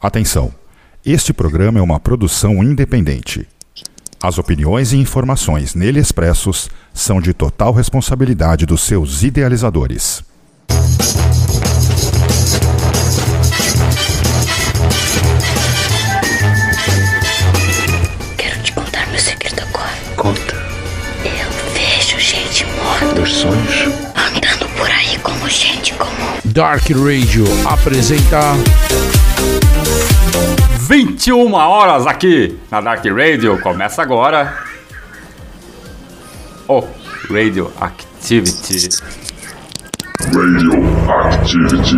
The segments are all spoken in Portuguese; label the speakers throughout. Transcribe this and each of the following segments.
Speaker 1: Atenção! Este programa é uma produção independente. As opiniões e informações nele expressos são de total responsabilidade dos seus idealizadores.
Speaker 2: Quero te contar meu segredo agora.
Speaker 3: Conta
Speaker 2: Eu vejo gente morta
Speaker 3: dos sonhos.
Speaker 2: andando por aí como gente comum.
Speaker 4: Dark Radio apresenta
Speaker 5: 21 horas aqui na Dark Radio. Começa agora o Radio Activity.
Speaker 6: Radioactivity.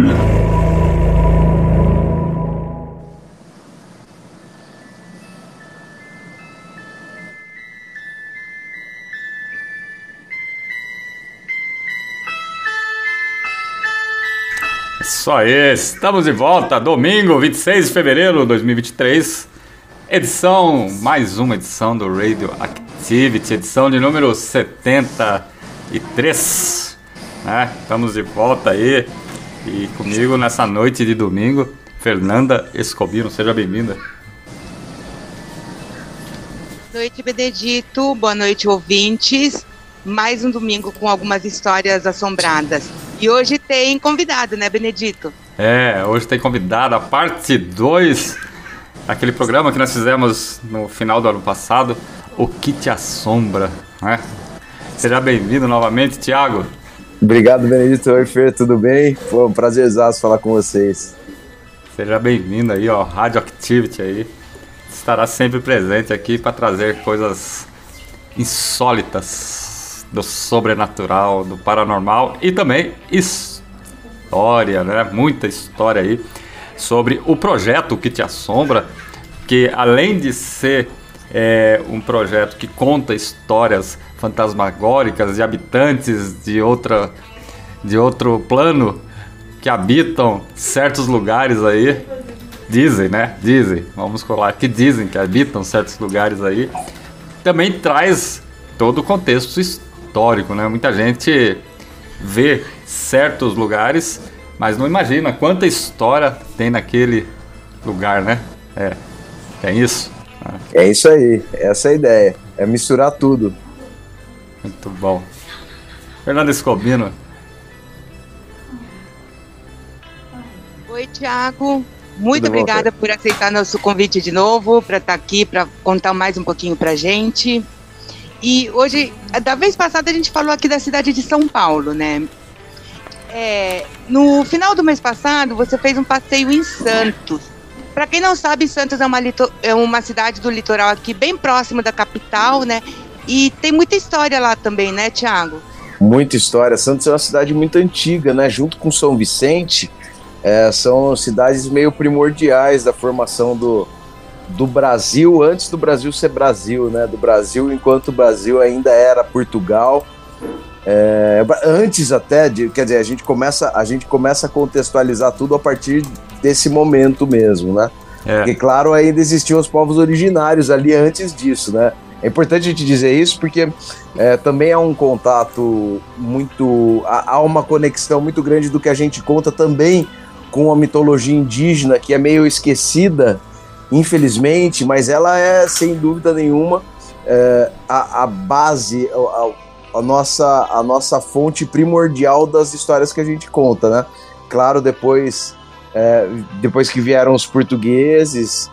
Speaker 5: Isso aí, estamos de volta, domingo 26 de fevereiro de 2023. Edição, mais uma edição do Radio Activity, edição de número 73. Né? Estamos de volta aí e comigo nessa noite de domingo, Fernanda Escobino, seja bem-vinda.
Speaker 7: Boa noite, Benedito. Boa noite, ouvintes. Mais um domingo com algumas histórias assombradas. E hoje tem convidado, né, Benedito?
Speaker 5: É, hoje tem convidado a parte 2 daquele programa que nós fizemos no final do ano passado, O Que Te Assombra, né? Seja bem-vindo novamente, Thiago.
Speaker 8: Obrigado, Benedito. Oi, Fer, tudo bem? Foi um prazerzaço falar com vocês.
Speaker 5: Seja bem-vindo aí, ó, Radio Activity aí. Estará sempre presente aqui para trazer coisas insólitas do sobrenatural, do paranormal e também história, né? Muita história aí sobre o projeto que te assombra, que além de ser é, um projeto que conta histórias fantasmagóricas de habitantes de outra de outro plano que habitam certos lugares aí, dizem, né? Dizem, vamos colar que dizem que habitam certos lugares aí, também traz todo o contexto histórico, né? Muita gente vê certos lugares, mas não imagina quanta história tem naquele lugar, né? É, é isso. Ah,
Speaker 8: É isso aí, essa é a ideia. É misturar tudo.
Speaker 5: muito bom. Fernando Escobino,
Speaker 7: Oi, Tiago. Muito
Speaker 8: Tudo bom,
Speaker 7: obrigada por aceitar nosso convite de novo, para estar aqui, para contar mais um pouquinho pra gente. E hoje, da vez passada, a gente falou aqui da cidade de São Paulo, né? É, no final do mês passado, você fez um passeio em Santos. Para quem não sabe, Santos é uma, é uma cidade do litoral aqui, bem próximo da capital, né? E tem muita história lá também, né, Tiago?
Speaker 8: Muita história. Santos é uma cidade muito antiga, né? Junto com São Vicente, é, são cidades meio primordiais da formação do, do Brasil, antes do Brasil ser Brasil, né? Do Brasil enquanto o Brasil ainda era Portugal. É, antes até de, quer dizer, a gente começa a gente começa a contextualizar tudo a partir desse momento mesmo, né?
Speaker 5: é,
Speaker 8: Porque, claro, ainda existiam os povos originários ali antes disso, né? É importante a gente dizer isso porque é, também há um contato muito. Há, há uma conexão muito grande do que a gente conta também com a mitologia indígena, que é meio esquecida, infelizmente, mas ela é, sem dúvida nenhuma, é, a, a base, a, a nossa, a nossa fonte primordial das histórias que a gente conta, né? Claro, depois é, depois que vieram os portugueses,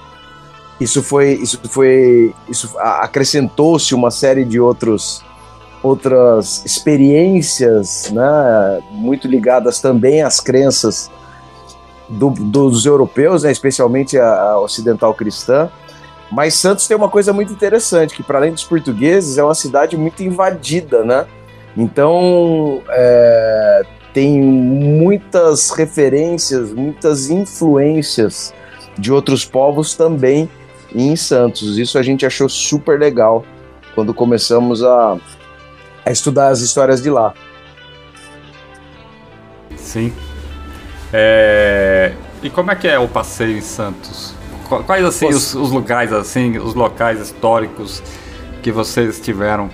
Speaker 8: isso foi, isso foi, isso acrescentou-se uma série de outros outras experiências, né, muito ligadas também às crenças do- dos europeus, né, especialmente a, a ocidental cristã. Mas Santos tem uma coisa muito interessante, que para além dos portugueses é uma cidade muito invadida, né? Então é, tem muitas referências, muitas influências de outros povos também em Santos. Isso a gente achou super legal quando começamos a, a estudar as histórias de lá.
Speaker 5: sim. É, e como é que é o passeio em Santos? Qu- Quais assim os, os lugares assim, os locais históricos que vocês estiveram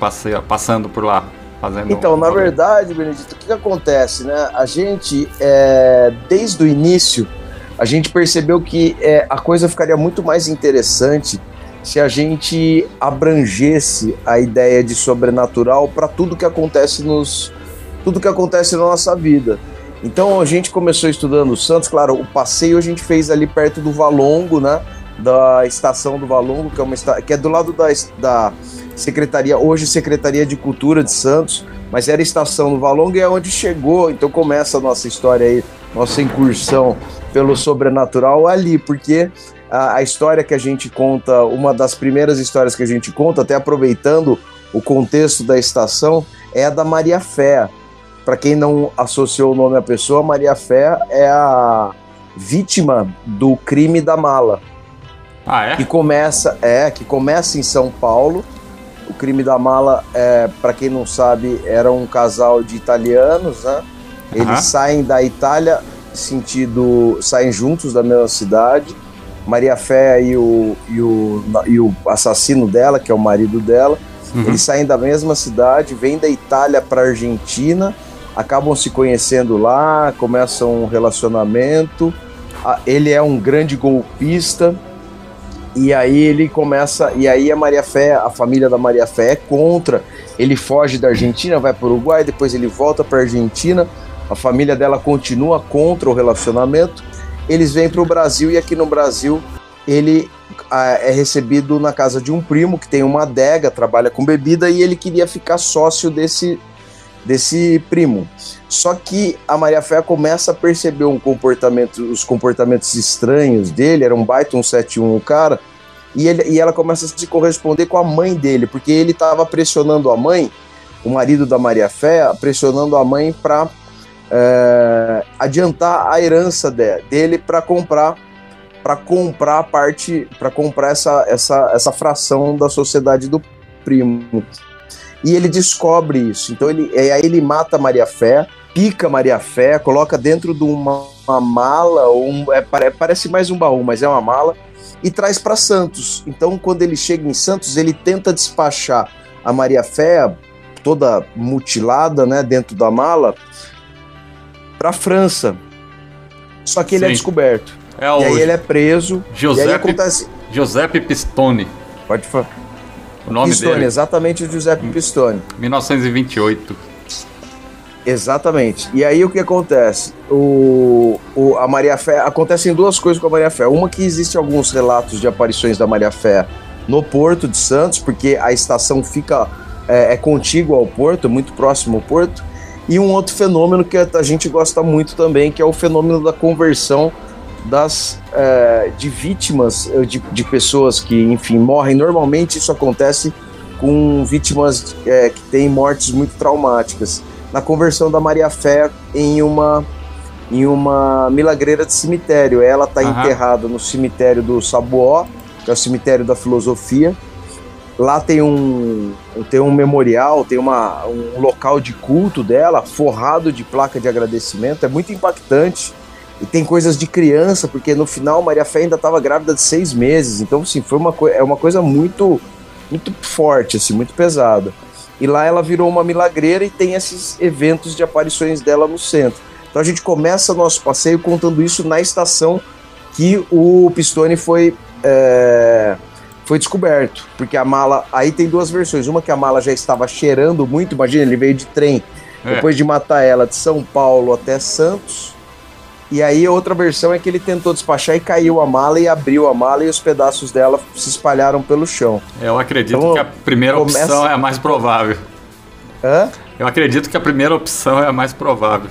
Speaker 5: passando por lá, fazendo?
Speaker 8: Então,
Speaker 5: um
Speaker 8: na verdade, Benedito, o que, que acontece, né? A gente, é, desde o início, a gente percebeu que é, a coisa ficaria muito mais interessante se a gente abrangesse a ideia de sobrenatural para tudo que acontece nos tudo que acontece na nossa vida. Então a gente começou estudando Santos, claro, o passeio a gente fez ali perto do Valongo, né? Da estação do Valongo, que é, uma, que é do lado da, da Secretaria, hoje Secretaria de Cultura de Santos, mas era a estação do Valongo e é onde chegou, então começa a nossa história aí, nossa incursão pelo sobrenatural ali, porque a, a história que a gente conta, uma das primeiras histórias que a gente conta, até aproveitando o contexto da estação, é a da Maria Fé. Para quem não associou o nome à pessoa, Maria Fé é a vítima do crime da mala.
Speaker 5: Ah, é?
Speaker 8: Que começa, é, que começa em São Paulo. O crime da mala, é, para quem não sabe, era um casal de italianos, né? Eles
Speaker 5: Aham.
Speaker 8: saem da Itália, sentido, saem juntos da mesma cidade. Maria Fé e o, e o, e o assassino dela, que é o marido dela,
Speaker 5: Uhum.
Speaker 8: eles saem da mesma cidade, vêm da Itália para Argentina, acabam se conhecendo lá, começam um relacionamento. Ah, Ele é um grande golpista e aí ele começa e aí a Maria Fé, a família da Maria Fé é contra. Ele foge da Argentina, vai para o Uruguai, depois ele volta para Argentina. A família dela continua contra o relacionamento. Eles vêm para o Brasil e aqui no Brasil ele ah, é recebido na casa de um primo que tem uma adega, trabalha com bebida e ele queria ficar sócio desse desse primo. Só que a Maria Fé começa a perceber um comportamento, os comportamentos estranhos dele, era um baita um 71 o cara, e, ele, e ela começa a se corresponder com a mãe dele, porque ele estava pressionando a mãe, o marido da Maria Fé, pressionando a mãe para adiantar a herança de- dele para comprar para comprar parte para comprar essa, essa, essa fração da sociedade do primo e ele descobre isso então ele e aí ele mata Maria Fé pica Maria Fé coloca dentro de uma, uma mala ou um, é, pare- parece mais um baú mas é uma mala e traz para Santos então quando ele chega em Santos ele tenta despachar a Maria Fé toda mutilada né dentro da mala para França só que ele é
Speaker 5: Sim.
Speaker 8: descoberto
Speaker 5: É
Speaker 8: e aí ele é preso. E aí
Speaker 5: Giuseppe,
Speaker 8: acontece.
Speaker 5: Giuseppe Pistone,
Speaker 8: Pode falar.
Speaker 5: O nome
Speaker 8: Pistone,
Speaker 5: dele.
Speaker 8: exatamente o Giuseppe Pistone.
Speaker 5: 1928.
Speaker 8: Exatamente. E aí o que acontece? O, o, a Maria Fé. Acontecem duas coisas com a Maria Fé. Uma que existe alguns relatos de aparições da Maria Fé no Porto de Santos, porque a estação fica. É, é contígua ao porto, é muito próximo ao porto. E um outro fenômeno que a gente gosta muito também, que é o fenômeno da conversão das é, de vítimas eh, de, de pessoas que, enfim, morrem. Normalmente isso acontece com vítimas é, que têm mortes muito traumáticas. Na conversão da Maria Fé em uma em uma milagreira de cemitério. Ela está
Speaker 5: Aham.
Speaker 8: enterrada no cemitério do Sabuó, que é o cemitério da filosofia. Lá tem um, tem um memorial, tem uma, um local de culto dela, forrado de placa de agradecimento. É muito impactante. E tem coisas de criança, porque no final Maria Fé ainda estava grávida de seis meses. Então, assim, foi uma, é uma coisa muito, muito forte, assim, muito pesada. E lá ela virou uma milagreira e tem esses eventos de aparições dela no centro. Então a gente começa nosso passeio contando isso na estação que o Pistone foi, é, foi descoberto. Porque a mala. Aí tem duas versões. Uma que a mala já estava cheirando muito, imagina, ele veio de trem
Speaker 5: É.
Speaker 8: depois de matar ela de São Paulo até Santos. E aí a outra versão é que ele tentou despachar e caiu a mala e abriu a mala e os pedaços dela se espalharam pelo chão.
Speaker 5: Eu acredito
Speaker 8: Então,
Speaker 5: que a primeira
Speaker 8: começa-
Speaker 5: opção é a mais provável.
Speaker 8: Hã?
Speaker 5: Eu acredito que a primeira opção é a mais provável.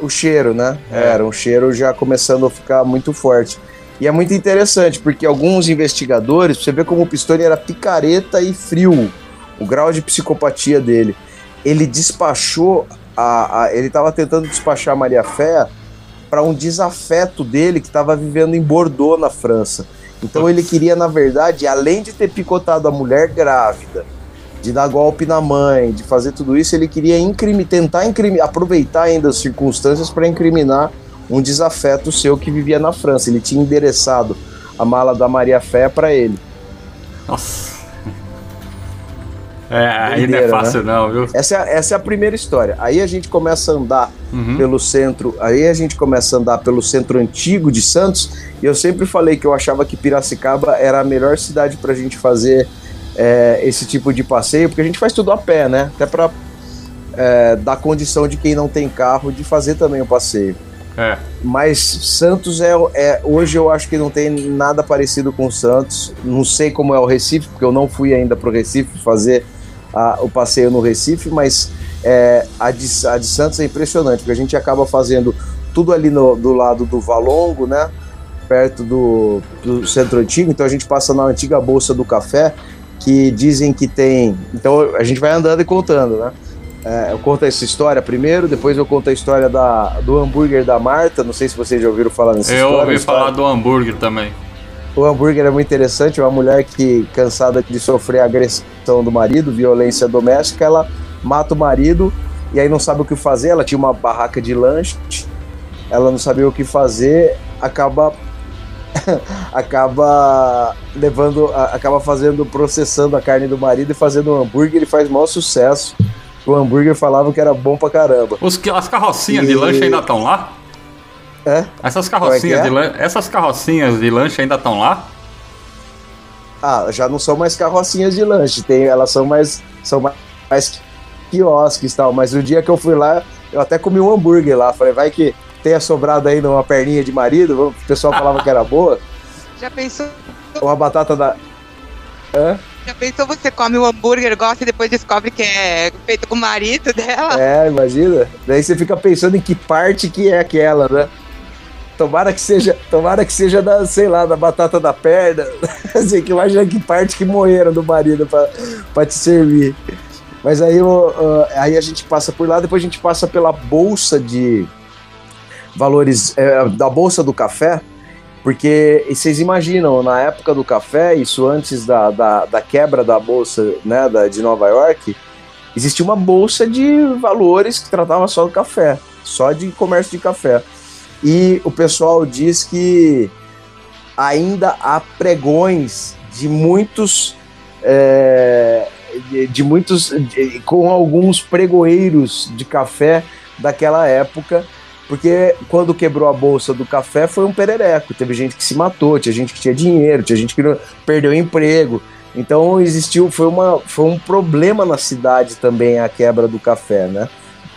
Speaker 8: O cheiro, né?
Speaker 5: É.
Speaker 8: Era um cheiro já começando a ficar muito forte. E é muito interessante, porque alguns investigadores, você vê como o Pistone era picareta e frio, o grau de psicopatia dele. Ele despachou, a, a- ele estava tentando despachar a Maria Fé para um desafeto dele que estava vivendo em Bordeaux, na França. Então ele queria, na verdade, além de ter picotado a mulher grávida, de dar golpe na mãe, de fazer tudo isso, ele queria incrimi- tentar incrimi- aproveitar ainda as circunstâncias para incriminar um desafeto seu que vivia na França. Ele tinha endereçado a mala da Maria Fé para ele.
Speaker 5: Nossa. É, aí não é
Speaker 8: Doideira,
Speaker 5: fácil não, viu?
Speaker 8: Essa é, a- essa é a primeira história. Aí a gente começa a andar
Speaker 5: Uhum.
Speaker 8: pelo centro, aí a gente começa a andar pelo centro antigo de Santos, e eu sempre falei que eu achava que Piracicaba era a melhor cidade pra gente fazer é, esse tipo de passeio, porque a gente faz tudo a pé, né? Até pra é, dar condição de quem não tem carro de fazer também o passeio.
Speaker 5: É.
Speaker 8: Mas Santos é, é. Hoje eu acho que não tem nada parecido com Santos. Não sei como é o Recife, porque eu não fui ainda pro Recife fazer a- o passeio no Recife, mas é, a, de, a de Santos é impressionante, porque a gente acaba fazendo tudo ali no- do lado do Valongo, né? Perto do, do centro antigo, então a gente passa na antiga Bolsa do Café, que dizem que tem. Então a gente vai andando e contando, né? É, eu conto essa história primeiro, depois eu conto a história da, do hambúrguer da Marta. Não sei se vocês já ouviram falar nessa
Speaker 5: Eu
Speaker 8: história.
Speaker 5: ouvi
Speaker 8: a história-
Speaker 5: falar do hambúrguer também.
Speaker 8: O hambúrguer é muito interessante. Uma mulher que, cansada de sofrer agressão do marido, violência doméstica, ela mata o marido e aí não sabe o que fazer. Ela tinha uma barraca de lanche, ela não sabia o que fazer, acaba. acaba levando, acaba fazendo, processando a carne do marido e fazendo um hambúrguer. Ele faz maior sucesso. O hambúrguer falavam que era bom pra caramba.
Speaker 5: Os, as carrocinhas de
Speaker 8: E-
Speaker 5: lanche ainda estão lá?
Speaker 8: É?
Speaker 5: Essas
Speaker 8: é
Speaker 5: carrocinhas,
Speaker 8: que é?
Speaker 5: de essas carrocinhas de lanche ainda estão lá?
Speaker 8: Ah, já não são mais carrocinhas de lanche, tem, elas são mais são mais, mais quiosques e tal, mas o dia que eu fui lá, eu até comi um hambúrguer lá, falei, vai que tenha sobrado aí numa perninha de marido, o pessoal falava que era boa,
Speaker 7: Já pensou,
Speaker 8: uma batata da Hã?
Speaker 7: já pensou você come o hambúrguer, gosta e depois descobre que é feito com o marido dela?
Speaker 8: É, imagina. Daí você fica pensando em que parte que é aquela, né? Tomara que seja, tomara que seja da, sei lá, da batata da perna. assim, que imagina que parte que moeram do marido pra te servir. Mas aí, ah, aí a gente passa por lá, depois a gente passa pela bolsa de valores é, da bolsa do café, porque vocês imaginam, na época do café, isso antes da, da, da quebra da bolsa né, da, de Nova York, existia uma bolsa de valores que tratava só do café, só de comércio de café. E o pessoal diz que ainda há pregões de muitos. é, de, de muitos. de- com alguns pregoeiros de café daquela época. Porque quando quebrou a bolsa do café foi um perereco. Teve gente que se matou, tinha gente que tinha dinheiro, tinha gente que não- perdeu emprego. Então existiu, foi, uma, foi um problema na cidade também a quebra do café, né?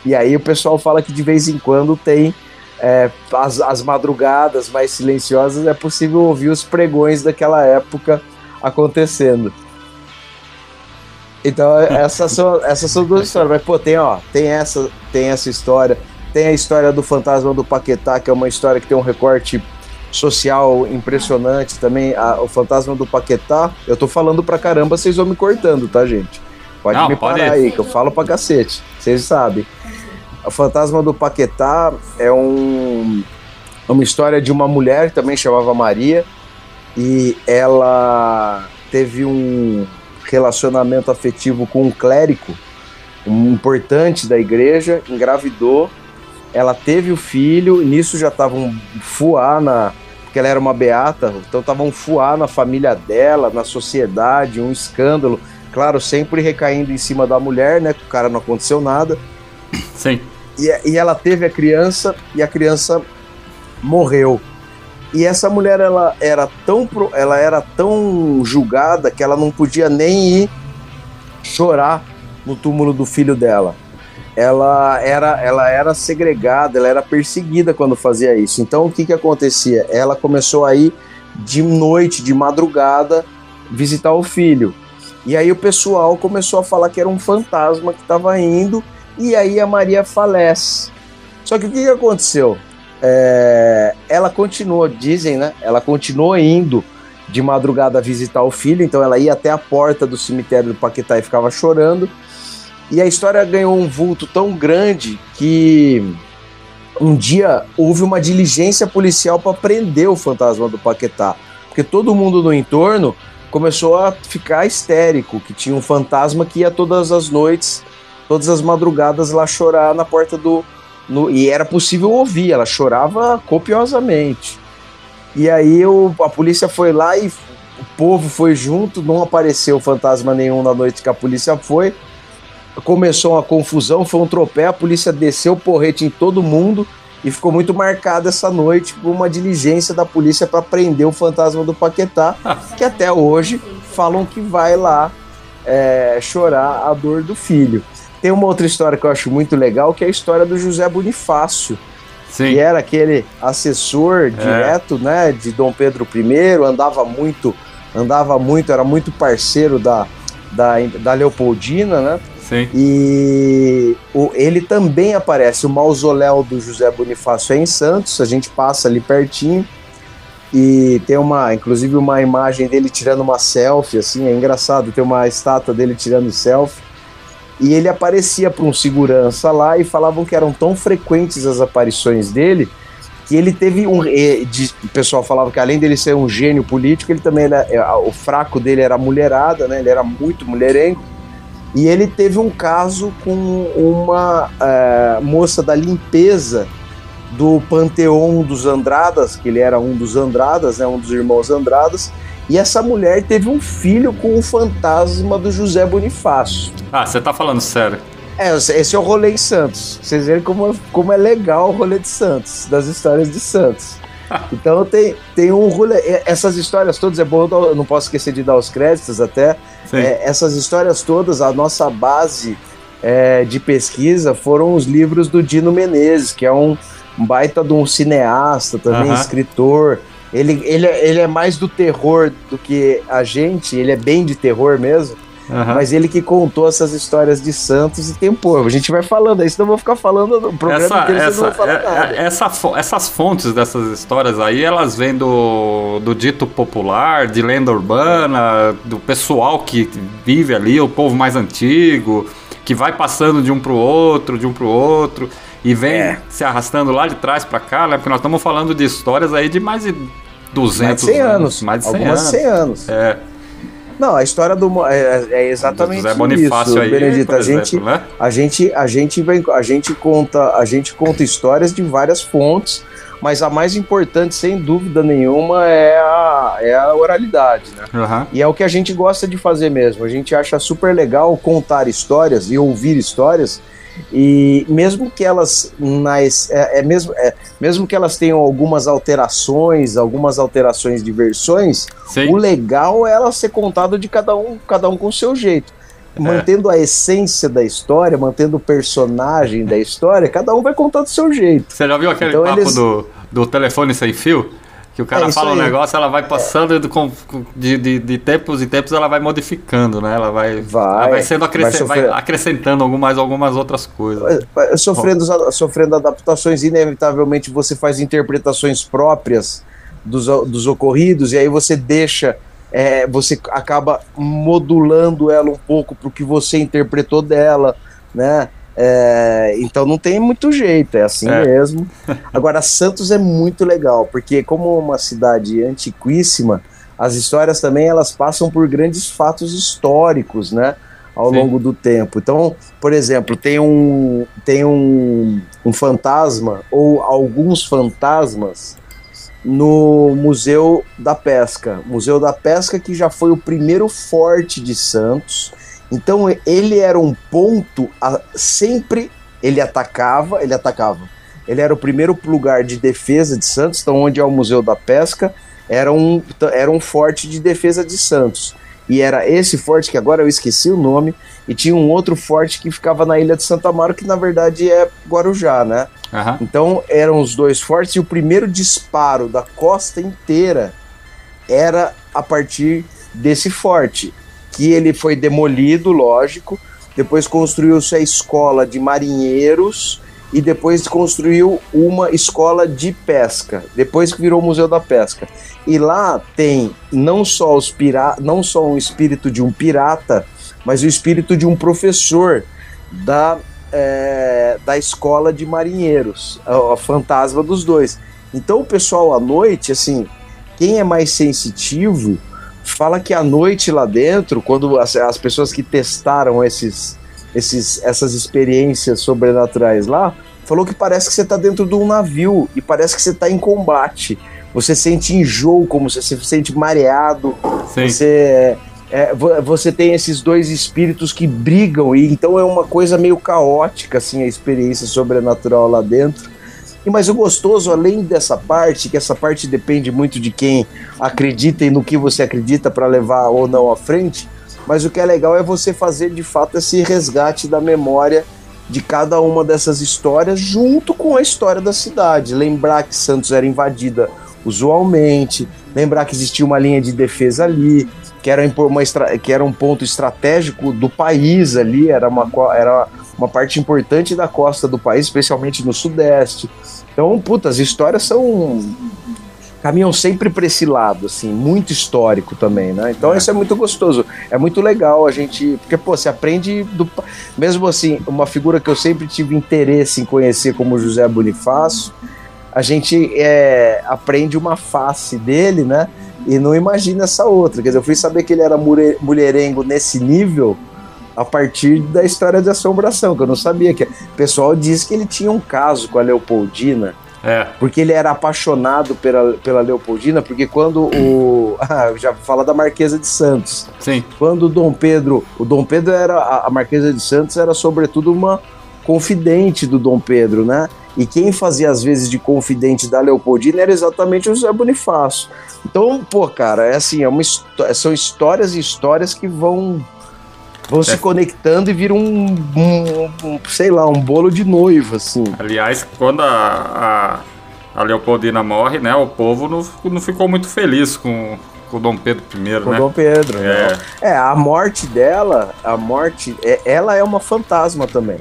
Speaker 8: E aí o pessoal fala que de vez em quando tem é, as, as madrugadas mais silenciosas, é possível ouvir os pregões daquela época acontecendo. Então essas são, essas são duas histórias. Mas pô, tem, ó, tem essa, tem essa história, tem a história do fantasma do Paquetá, que é uma história que tem um recorte social impressionante também. A- o fantasma do Paquetá, eu tô falando pra caramba, vocês vão me cortando, tá, gente? Pode
Speaker 5: Não,
Speaker 8: me
Speaker 5: pode
Speaker 8: parar
Speaker 5: ir.
Speaker 8: aí, que eu falo pra cacete. Vocês sabem. O fantasma do Paquetá é um, uma história de uma mulher que também chamava Maria e ela teve um relacionamento afetivo com um clérigo, um importante da igreja, engravidou, ela teve o filho, e nisso já tava um fuá na. Porque ela era uma beata, então tava um fuá na família dela, na sociedade, um escândalo. Claro, sempre recaindo em cima da mulher, né? O cara não aconteceu nada.
Speaker 5: Sim.
Speaker 8: E, e ela teve a criança e a criança morreu. E essa mulher ela era tão ela era tão julgada que ela não podia nem ir chorar no túmulo do filho dela. Ela era ela era segregada, ela era perseguida quando fazia isso. Então o que que acontecia? Ela começou a ir de noite, de madrugada, visitar o filho. E aí o pessoal começou a falar que era um fantasma que estava indo e aí a Maria falece. Só que o que, aconteceu? É, ela continuou, dizem, né? Ela continuou indo de madrugada visitar o filho, então ela ia até a porta do cemitério do Paquetá e ficava chorando. E a história ganhou um vulto tão grande que um dia houve uma diligência policial para prender o fantasma do Paquetá, porque todo mundo no entorno começou a ficar histérico, que tinha um fantasma que ia todas as noites todas as madrugadas lá chorar na porta do. no- e era possível ouvir, ela chorava copiosamente. E aí o, a polícia foi lá e povo foi junto, não apareceu fantasma nenhum na noite que a polícia foi. Começou uma confusão, foi um tropé, a polícia desceu o porrete em todo mundo e ficou muito marcada essa noite por uma diligência da polícia para prender o fantasma do Paquetá, que até hoje falam que vai lá é, chorar a dor do filho. Tem uma outra história que eu acho muito legal, que é a história do José Bonifácio,
Speaker 5: Sim.
Speaker 8: que era aquele assessor direto, né, de Dom Pedro I, andava muito, andava muito, era muito parceiro da, da, da Leopoldina, né?
Speaker 5: Sim.
Speaker 8: E o, ele também aparece. O mausoléu do José Bonifácio é em Santos, a gente passa ali pertinho. E tem uma, inclusive, uma imagem dele tirando uma selfie, assim, é engraçado, tem uma estátua dele tirando selfie. E ele aparecia para um segurança lá e falavam que eram tão frequentes as aparições dele que ele teve um. de- o pessoal falava que além dele ser um gênio político, ele também era, eh, o fraco dele era mulherada, né? Ele era muito mulherengo. E ele teve um caso com uma eh, moça da limpeza do Panteão dos Andradas, que ele era um dos Andradas, né, um dos irmãos Andradas, e essa mulher teve um filho com o fantasma do José Bonifácio.
Speaker 5: Ah, você tá falando sério.
Speaker 8: É, esse é o rolê em Santos. Vocês verem como, como é legal o rolê de Santos, das histórias de Santos. Então tem, tem um rolê. Essas histórias todas, é bom, eu não- posso esquecer de dar os créditos até. É, essas histórias todas, a nossa base é, de pesquisa foram os livros do Dino Menezes, que é um baita de um cineasta, também
Speaker 5: Aham.
Speaker 8: escritor. Ele, ele, é- ele é mais do terror do que a gente, ele é bem de terror mesmo.
Speaker 5: Aham.
Speaker 8: Mas ele que contou essas histórias de Santos e tem, pô, a gente vai falando aí, senão eu vou ficar falando no programa
Speaker 5: Essa,
Speaker 8: inteiro, não
Speaker 5: essa,
Speaker 8: vão falar
Speaker 5: é-
Speaker 8: nada.
Speaker 5: é- essa fo- essas fontes dessas histórias aí, elas vêm do, do dito popular, de lenda urbana, do pessoal que vive ali, o povo mais antigo, que vai passando de um pro outro, de um pro outro, e vem
Speaker 8: É.
Speaker 5: se arrastando lá de trás pra cá, né? Porque nós estamos falando de histórias aí de mais de 200
Speaker 8: mais de 100 anos,
Speaker 5: Mais de 100
Speaker 8: algumas
Speaker 5: anos.
Speaker 8: 100 anos.
Speaker 5: É,
Speaker 8: Não, a história do Mo- é, é exatamente
Speaker 5: José Bonifácio
Speaker 8: isso,
Speaker 5: aí,
Speaker 8: Benedito. A gente,
Speaker 5: exemplo, né?
Speaker 8: a gente, a gente vem, a gente conta, a gente conta histórias de várias fontes, mas a mais importante, sem dúvida nenhuma, é a, é a oralidade, né?
Speaker 5: Aham.
Speaker 8: E é o que a gente gosta de fazer mesmo. A gente acha super legal contar histórias e ouvir histórias. E mesmo que elas nas, é, é mesmo, é, mesmo que elas tenham algumas alterações, algumas alterações de versões,
Speaker 5: Sim.
Speaker 8: o legal é ela ser contada de cada um, cada um com o seu jeito. Mantendo a essência da história, mantendo o personagem da história, cada um vai contar do seu jeito.
Speaker 5: Você já viu aquele
Speaker 8: Então
Speaker 5: papo
Speaker 8: eles-
Speaker 5: do, do telefone sem fio? Que o cara
Speaker 8: É
Speaker 5: fala um negócio, ela vai passando de, de, de, tempos em tempos, ela vai modificando, né? Ela vai,
Speaker 8: Vai,
Speaker 5: ela vai sendo acrescen-
Speaker 8: vai
Speaker 5: vai acrescentando algumas, algumas outras coisas.
Speaker 8: É, Sofrendo, sofrendo adaptações, inevitavelmente você faz interpretações próprias dos, dos ocorridos, e aí você deixa, é, você acaba modulando ela um pouco para o que você interpretou dela, né? É, então não tem muito jeito, é assim
Speaker 5: É.
Speaker 8: mesmo. Agora, Santos é muito legal, porque como é uma cidade antiquíssima, as histórias também elas passam por grandes fatos históricos, né? Ao
Speaker 5: Sim.
Speaker 8: longo do tempo. Então, por exemplo, tem um tem um, um fantasma ou alguns fantasmas no Museu da Pesca. Museu da Pesca que já foi o primeiro forte de Santos. Então ele era um ponto a- sempre ele atacava, ele atacava. Ele era o primeiro lugar de defesa de Santos, então onde é o Museu da Pesca, era um, era um forte de defesa de Santos. E era esse forte, que agora eu esqueci o nome, e tinha um outro forte que ficava na ilha de Santa Amaro, que na verdade é Guarujá, né?
Speaker 5: Aham.
Speaker 8: Então eram os dois fortes, e o primeiro disparo da costa inteira era a partir desse forte, que ele foi demolido, lógico, depois construiu-se a escola de marinheiros e depois construiu uma escola de pesca, depois que virou o Museu da Pesca. E lá tem não só os pira não só o espírito de um pirata, mas o espírito de um professor da, é, da escola de marinheiros, a, a fantasma dos dois. Então o pessoal à noite, assim, quem é mais sensitivo fala que à noite lá dentro, quando as, as pessoas que testaram esses, esses, essas experiências sobrenaturais lá, falou que parece que você está dentro de um navio e parece que você está em combate, você sente enjoo, como você se sente mareado,
Speaker 5: Sim.
Speaker 8: você é, vo- você tem esses dois espíritos que brigam e então é uma coisa meio caótica assim a experiência sobrenatural lá dentro. E mas o gostoso além dessa parte, que essa parte depende muito de quem acredita e no que você acredita para levar ou não à frente, mas o que é legal é você fazer de fato esse resgate da memória de cada uma dessas histórias junto com a história da cidade. Lembrar que Santos era invadida usualmente, lembrar que existia uma linha de defesa ali, que era, uma que era um ponto estratégico do país ali, era uma, era uma parte importante da costa do país, especialmente no sudeste. Então, puta, as histórias são. caminham sempre para esse lado, assim, muito histórico também, né? Então,
Speaker 5: É.
Speaker 8: isso é muito gostoso. É muito legal a gente. Porque, pô, você aprende do. Mesmo assim, uma figura que eu sempre tive interesse em conhecer como José Bonifácio, a gente é, aprende uma face dele, né? E não imagina essa outra. Quer dizer, eu fui saber que ele era mulherengo nesse nível a partir da história de assombração, que eu não sabia. que O pessoal diz que ele tinha um caso com a Leopoldina,
Speaker 5: É.
Speaker 8: porque ele era apaixonado pela, pela Leopoldina, porque quando o. Ah, já fala da Marquesa de Santos.
Speaker 5: Sim.
Speaker 8: Quando o Dom Pedro. O Dom Pedro era. A, Marquesa de Santos era, sobretudo, uma confidente do Dom Pedro, né? E quem fazia as vezes de confidente da Leopoldina era exatamente o José Bonifácio. Então, pô, cara, é assim, é uma são histórias e histórias que vão vão se
Speaker 5: É.
Speaker 8: conectando e viram um, um- um, sei lá, um bolo de noiva, assim.
Speaker 5: Aliás, quando a, a, a Leopoldina morre, né? O povo não, não ficou muito feliz com, com o Dom Pedro I,
Speaker 8: Com o
Speaker 5: né?
Speaker 8: Dom Pedro. né?
Speaker 5: É.
Speaker 8: É, a morte dela, a morte, é- ela é uma fantasma também.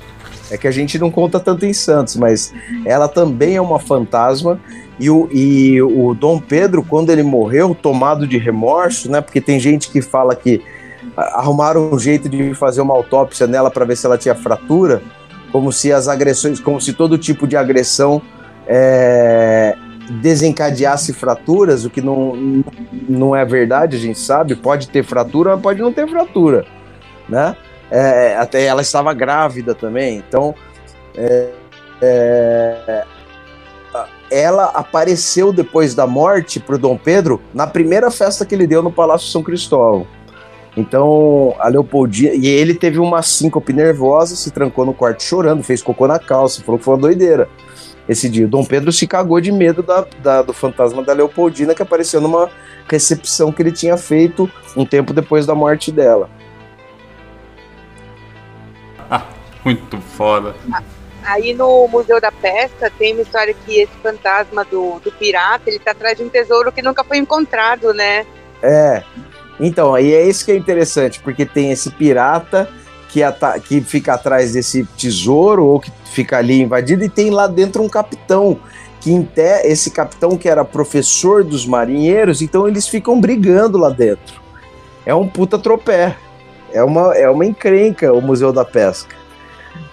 Speaker 8: É que a gente não conta tanto em Santos, mas ela também é uma fantasma. E o, e o Dom Pedro, quando ele morreu, tomado de remorso, né? Porque tem gente que fala que arrumaram um jeito de fazer uma autópsia nela para ver se ela tinha fratura, como se as agressões, como se todo tipo de agressão é, desencadeasse fraturas, o que não, não é verdade, a gente sabe. Pode ter fratura, mas pode não ter fratura, né? É, até ela estava grávida também, então é, é, ela apareceu depois da morte para o Dom Pedro na primeira festa que ele deu no Palácio São Cristóvão. Então, a Leopoldina. E ele teve uma síncope nervosa, se trancou no quarto chorando, fez cocô na calça, falou que foi uma doideira. Esse dia, o Dom Pedro se cagou de medo da, da- do fantasma da Leopoldina que apareceu numa recepção que ele tinha feito um tempo depois da morte dela.
Speaker 5: Muito foda.
Speaker 7: Aí no Museu da Pesca tem uma história que esse fantasma do, do pirata, ele tá atrás de um tesouro que nunca foi encontrado, né?
Speaker 8: É. Então, aí é isso que é interessante, porque tem esse pirata que, que fica atrás desse tesouro ou que fica ali invadido, e tem lá dentro um capitão. Que esse capitão que era professor dos marinheiros, então eles ficam brigando lá dentro. É um puta tropé. É uma, é uma encrenca o Museu da Pesca.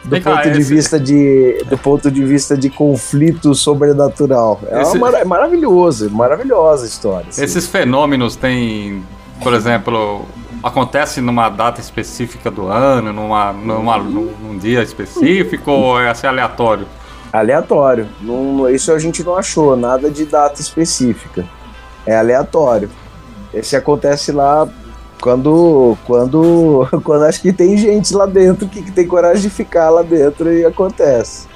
Speaker 8: Do
Speaker 5: Vem cá,
Speaker 8: ponto de
Speaker 5: esse-
Speaker 8: vista de do ponto de vista de conflito sobrenatural. É,
Speaker 5: Esse-
Speaker 8: uma, é maravilhoso, maravilhosa a história. assim.
Speaker 5: Esses fenômenos têm, por exemplo, acontece numa data específica do ano, numa, numa, num, num dia específico ou é assim aleatório?
Speaker 8: Aleatório. Não, isso a gente não achou, nada de data específica. É aleatório. Esse acontece lá quando. Quando. Quando acho que tem gente lá dentro que, que tem coragem de ficar lá dentro e acontece.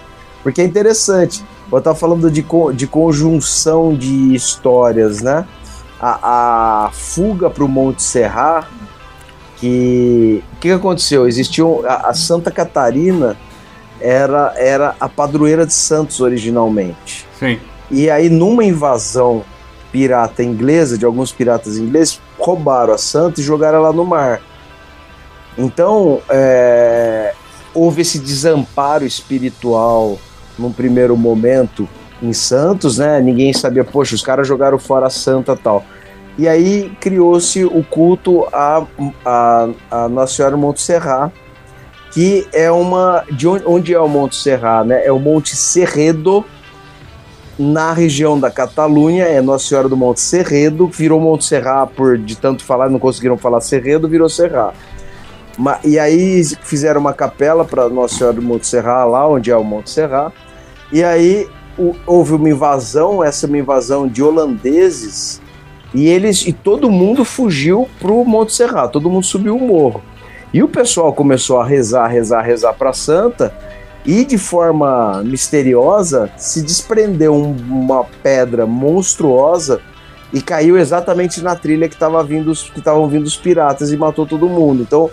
Speaker 8: Porque é interessante. Eu tava falando de, de conjunção de histórias, né? A, a fuga para o Monte Serra, que. O que, que aconteceu? Existiu. A, a Santa Catarina era, era a padroeira de Santos originalmente.
Speaker 5: Sim.
Speaker 8: E aí, numa invasão pirata inglesa, de alguns piratas ingleses, roubaram a Santa e jogaram ela no mar. Então, é, houve esse desamparo espiritual num primeiro momento em Santos, né? Ninguém sabia, poxa, os caras jogaram fora a Santa tal. E aí criou-se o culto a, a, a Nossa Senhora Monte Serra, que é uma. De onde, onde é o Monte Serra, né? É o Monte Serredo, na região da Catalunha, é Nossa Senhora do Monte Serredo, virou Monte Serra por de tanto falar, não conseguiram falar Serredo, virou Serra. Ma- E aí fizeram uma capela para Nossa Senhora do Monte Serra, lá onde é o Monte Serra. E aí houve uma invasão, essa é uma invasão de holandeses, e eles e todo mundo fugiu pro Monte Serrato, todo mundo subiu o morro. E o pessoal começou a rezar, rezar, rezar para Santa, e de forma misteriosa se desprendeu um, uma pedra monstruosa e caiu exatamente na trilha que estavam vindo, que vindo os piratas e matou todo mundo. Então,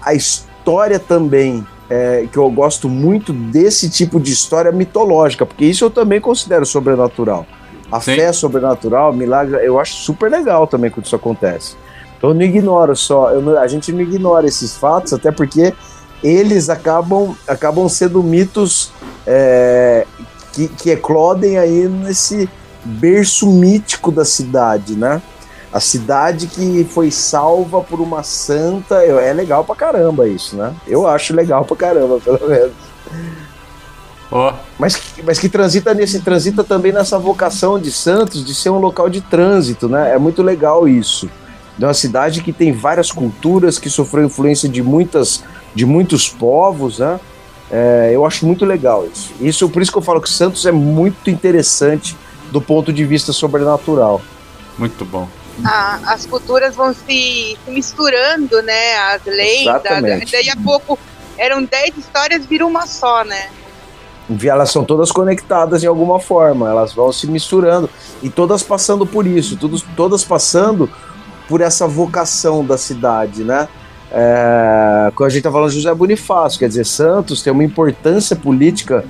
Speaker 8: a história também é, que eu gosto muito desse tipo de história mitológica, porque isso eu também considero sobrenatural. A Sim. fé sobrenatural, milagre, eu acho super legal também quando isso acontece. Então, eu não ignoro só, eu, a gente não ignora esses fatos, até porque eles acabam, acabam sendo mitos é, que, que eclodem aí nesse berço mítico da cidade, né? A cidade que foi salva por uma santa. É legal pra caramba isso, né? Eu acho legal pra caramba, pelo menos. Oh. Mas, mas que transita nesse transita também nessa vocação de Santos de ser um local de trânsito, né? É muito legal isso. É uma cidade que tem várias culturas, que sofreu influência de muitas de muitos povos, né? É, eu acho muito legal isso. Isso por isso que eu falo que Santos é muito interessante do ponto de vista sobrenatural.
Speaker 5: Muito bom.
Speaker 7: Ah, as culturas vão se, se, misturando, né? As lendas. Daí a pouco eram dez histórias, viram uma só, né?
Speaker 8: Elas são todas conectadas em alguma forma, elas vão se misturando e todas passando por isso, todos, todas passando por essa vocação da cidade, né? É, quando a gente está falando de José Bonifácio, quer dizer, Santos tem uma importância política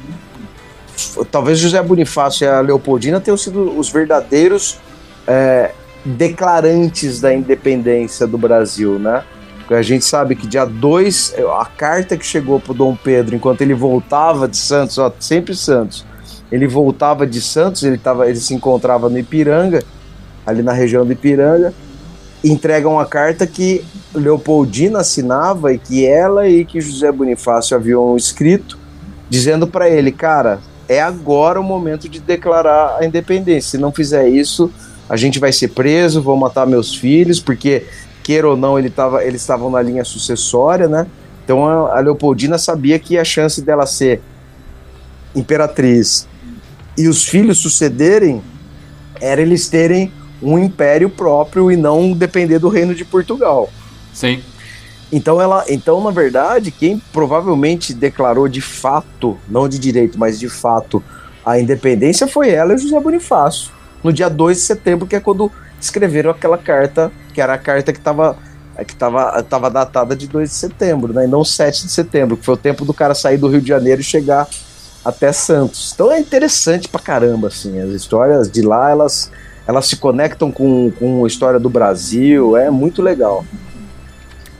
Speaker 8: talvez José Bonifácio e a Leopoldina tenham sido os verdadeiros é, declarantes da independência do Brasil, né? A gente sabe que dia 2, a carta que chegou para Dom Pedro enquanto ele voltava de Santos, ó, sempre Santos, ele voltava de Santos, ele, tava, ele se encontrava no Ipiranga, ali na região do Ipiranga, entrega uma carta que Leopoldina assinava e que ela e que José Bonifácio haviam escrito, dizendo para ele, cara, é agora o momento de declarar a independência. Se não fizer isso, a gente vai ser preso, vão matar meus filhos, porque, queira ou não, ele tava, eles estavam na linha sucessória, né? Então a, a Leopoldina sabia que a chance dela ser imperatriz e os filhos sucederem era eles terem um império próprio e não depender do reino de Portugal.
Speaker 5: Sim.
Speaker 8: Então, ela, então, na verdade, quem provavelmente declarou de fato, não de direito, mas de fato, a independência foi ela e José Bonifácio, no dia 2 de setembro, que é quando escreveram aquela carta, que era a carta que estava que tava, tava datada de 2 de setembro, né? E não 7 de setembro, que foi o tempo do cara sair do Rio de Janeiro e chegar até Santos. Então é interessante pra caramba, assim. As histórias de lá, elas, elas se conectam com, com a história do Brasil, é muito legal.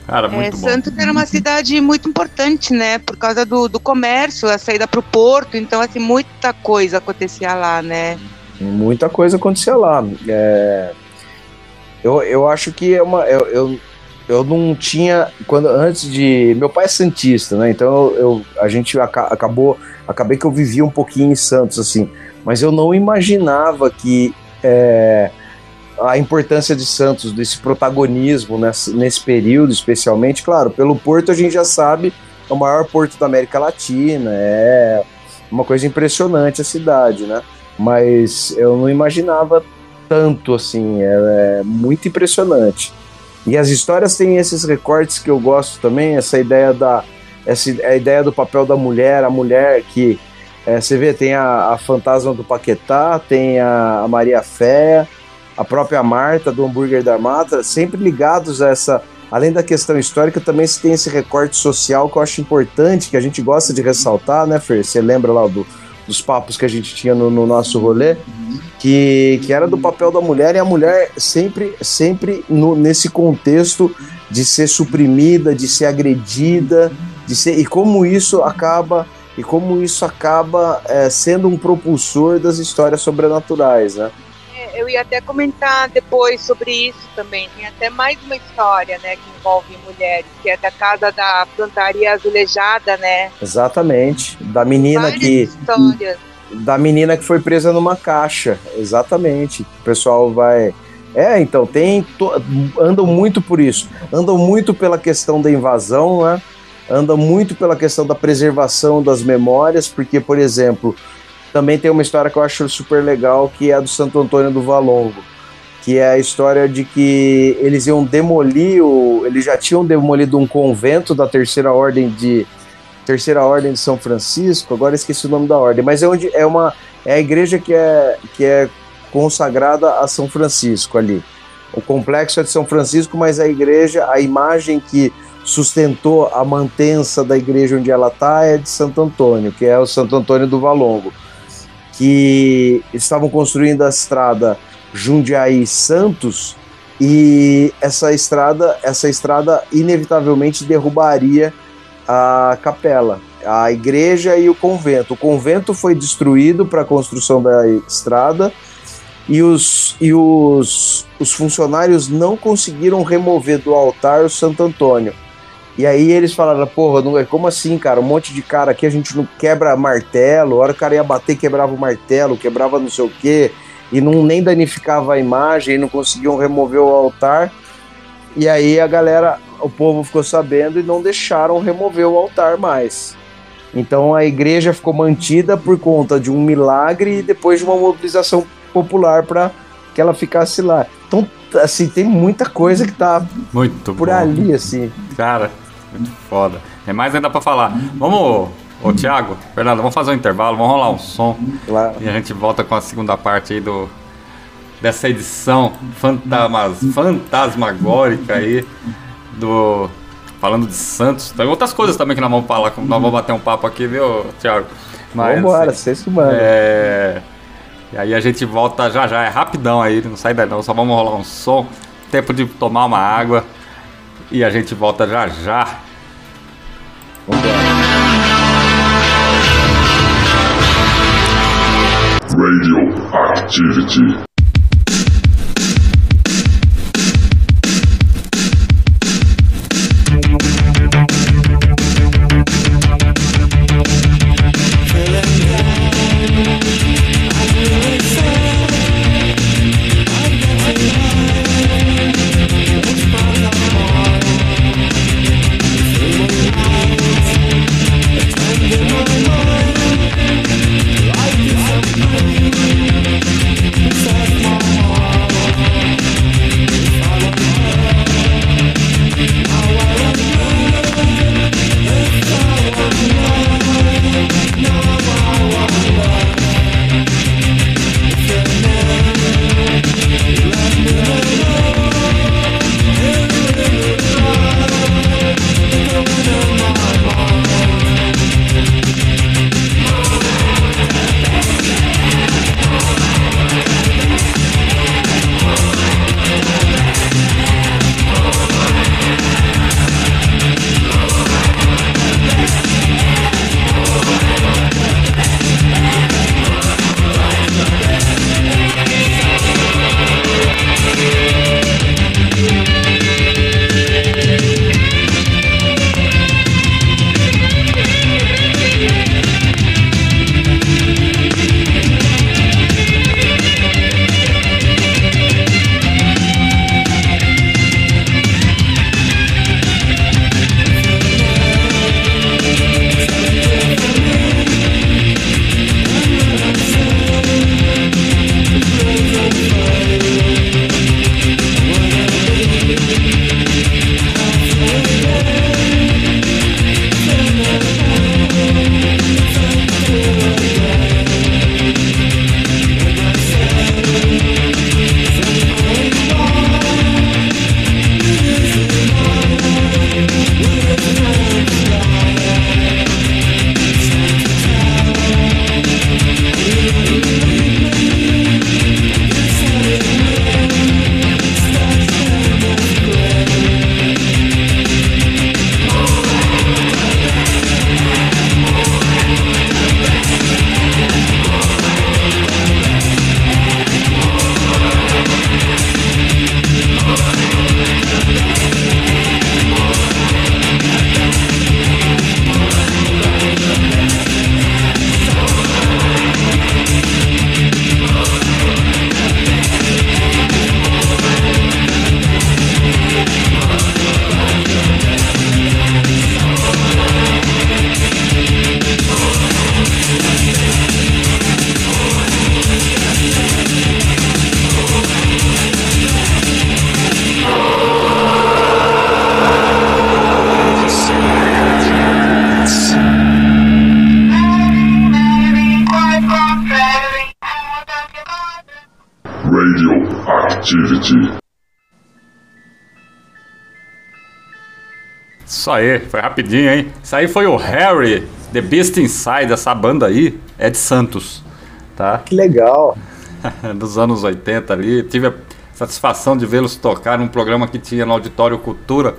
Speaker 5: Cara, muito
Speaker 7: é, bom. Santos era uma cidade muito importante, né? Por causa do, do comércio, a saída para o porto. Então, assim, muita coisa acontecia lá, né?
Speaker 8: Muita coisa acontecia lá. É... Eu, eu acho que é uma. Eu, eu, eu não tinha. quando Antes de. Meu pai é Santista, né? Então eu, a gente acabou. Acabei que eu vivia um pouquinho em Santos, assim. Mas eu não imaginava que. É, a importância de Santos, desse protagonismo nesse, nesse período, especialmente, claro, pelo Porto a gente já sabe, é o maior porto da América Latina, é uma coisa impressionante a cidade, né? Mas eu não imaginava tanto assim, é, é muito impressionante. E as histórias têm esses recortes que eu gosto também, essa ideia da essa a ideia do papel da mulher, a mulher que é, você vê, tem a, a fantasma do Paquetá, tem a, a Maria Fé, a própria Marta do hambúrguer da Mata, sempre ligados a essa. Além da questão histórica, também se tem esse recorte social que eu acho importante, que a gente gosta de ressaltar, né, Fer? Você lembra lá do, dos papos que a gente tinha no, no, nosso rolê, que, que era do papel da mulher, e a mulher sempre, sempre no, nesse contexto de ser suprimida, de ser agredida, de ser. E como isso acaba. E como isso acaba é, sendo um propulsor das histórias sobrenaturais, né?
Speaker 7: Eu ia até comentar depois sobre isso também. Tem até mais uma história, né, que envolve mulheres, que é da casa da plantaria azulejada, né?
Speaker 8: Exatamente. Da menina Várias que. Histórias. Da menina que foi presa numa caixa. Exatamente. O pessoal vai. É, então, tem. Andam muito por isso. Andam muito pela questão da invasão, né? Andam muito pela questão da preservação das memórias, porque, por exemplo, também tem uma história que eu acho super legal, que é a do Santo Antônio do Valongo, que é a história de que eles iam demolir o, eles já tinham demolido um convento da Terceira Ordem de Terceira Ordem de São Francisco, agora esqueci o nome da ordem, mas é onde é uma é a igreja que é que é consagrada a São Francisco ali. O complexo é de São Francisco, mas a igreja, a imagem que sustentou a mantença da igreja onde ela está é de Santo Antônio, que é o Santo Antônio do Valongo, que estavam construindo a estrada Jundiaí Santos e essa estrada, essa estrada inevitavelmente derrubaria a capela, a igreja e o convento. O convento foi destruído para a construção da estrada e os, e os, os funcionários não conseguiram remover do altar o Santo Antônio. E aí eles falaram, porra, não, é, como assim, cara? Um monte de cara aqui, a gente não quebra martelo, a hora que o cara ia bater, quebrava o martelo, quebrava não sei o quê, e não nem danificava a imagem, não conseguiam remover o altar. E aí a galera, o povo ficou sabendo e não deixaram remover o altar mais. Então a igreja ficou mantida por conta de um milagre e depois de uma mobilização popular para que ela ficasse lá. Então, assim, tem muita coisa que tá
Speaker 5: Muito
Speaker 8: por
Speaker 5: bom.
Speaker 8: ali, assim.
Speaker 5: Cara, muito foda. É mais ainda pra falar. Vamos, ô Thiago, Fernando, vamos fazer um intervalo, vamos rolar um som.
Speaker 8: Lá.
Speaker 5: E a gente volta com a segunda parte aí do dessa edição fantasmas, fantasmagórica aí do falando de Santos. Tem outras coisas também que nós vamos falar, nós vamos bater um papo aqui, viu, Thiago?
Speaker 8: Vambora,
Speaker 5: assim,
Speaker 8: vocês que mandam.
Speaker 5: é... E aí a gente volta já já, é rapidão aí, não sai daí não, só vamos rolar um som, tempo de tomar uma água e a gente volta já já.
Speaker 3: Radioactivity.
Speaker 6: Inside
Speaker 5: Isso aí, foi rapidinho, hein? Isso aí foi o Harry, The Beast Inside, essa banda aí é de Santos, tá?
Speaker 8: Que legal.
Speaker 5: Dos anos 80 ali. Tive a satisfação de vê-los tocar num programa que tinha no Auditório Cultura.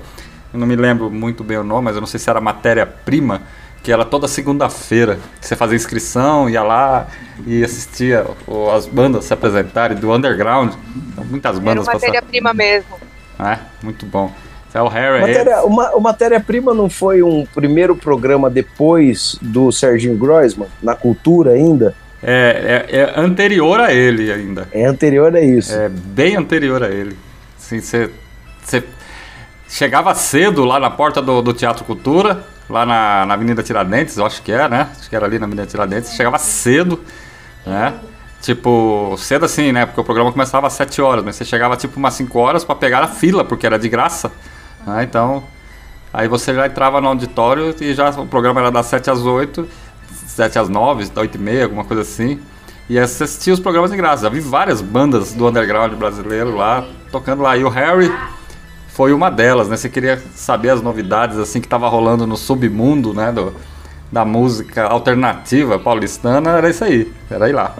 Speaker 5: Eu não me lembro muito bem o nome, mas eu não sei se era Matéria-Prima, que era toda segunda-feira. Você fazia inscrição, ia lá e assistia as bandas se apresentarem do underground. Então, muitas
Speaker 7: Era
Speaker 5: bandas passaram.
Speaker 7: matéria-prima mesmo.
Speaker 5: É, muito bom. É o Harry.
Speaker 8: Matéria, uma, o Matéria-Prima não foi um primeiro programa depois do Serginho Groisman, na cultura ainda?
Speaker 5: É, é, é anterior a ele ainda.
Speaker 8: É anterior a isso.
Speaker 5: É bem anterior a ele. Assim, você chegava cedo lá na porta do, do Teatro Cultura, lá na, na Avenida Tiradentes, eu acho que é, né? Acho que era ali na Avenida Tiradentes. Chegava cedo, né? Tipo, cedo assim, né? Porque o programa começava às 7 horas, mas você chegava tipo umas 5 horas pra pegar a fila, porque era de graça. Né? Então, aí você já entrava no auditório e já o programa era das 7 às 8, 7 às 9, 8 e meia, alguma coisa assim. E assistia os programas de graça. Já vi várias bandas do underground brasileiro lá, tocando lá. E o Harry foi uma delas, né? Você queria saber as novidades assim que tava rolando no submundo, né? Do, da música alternativa paulistana, era isso aí. Era ir lá.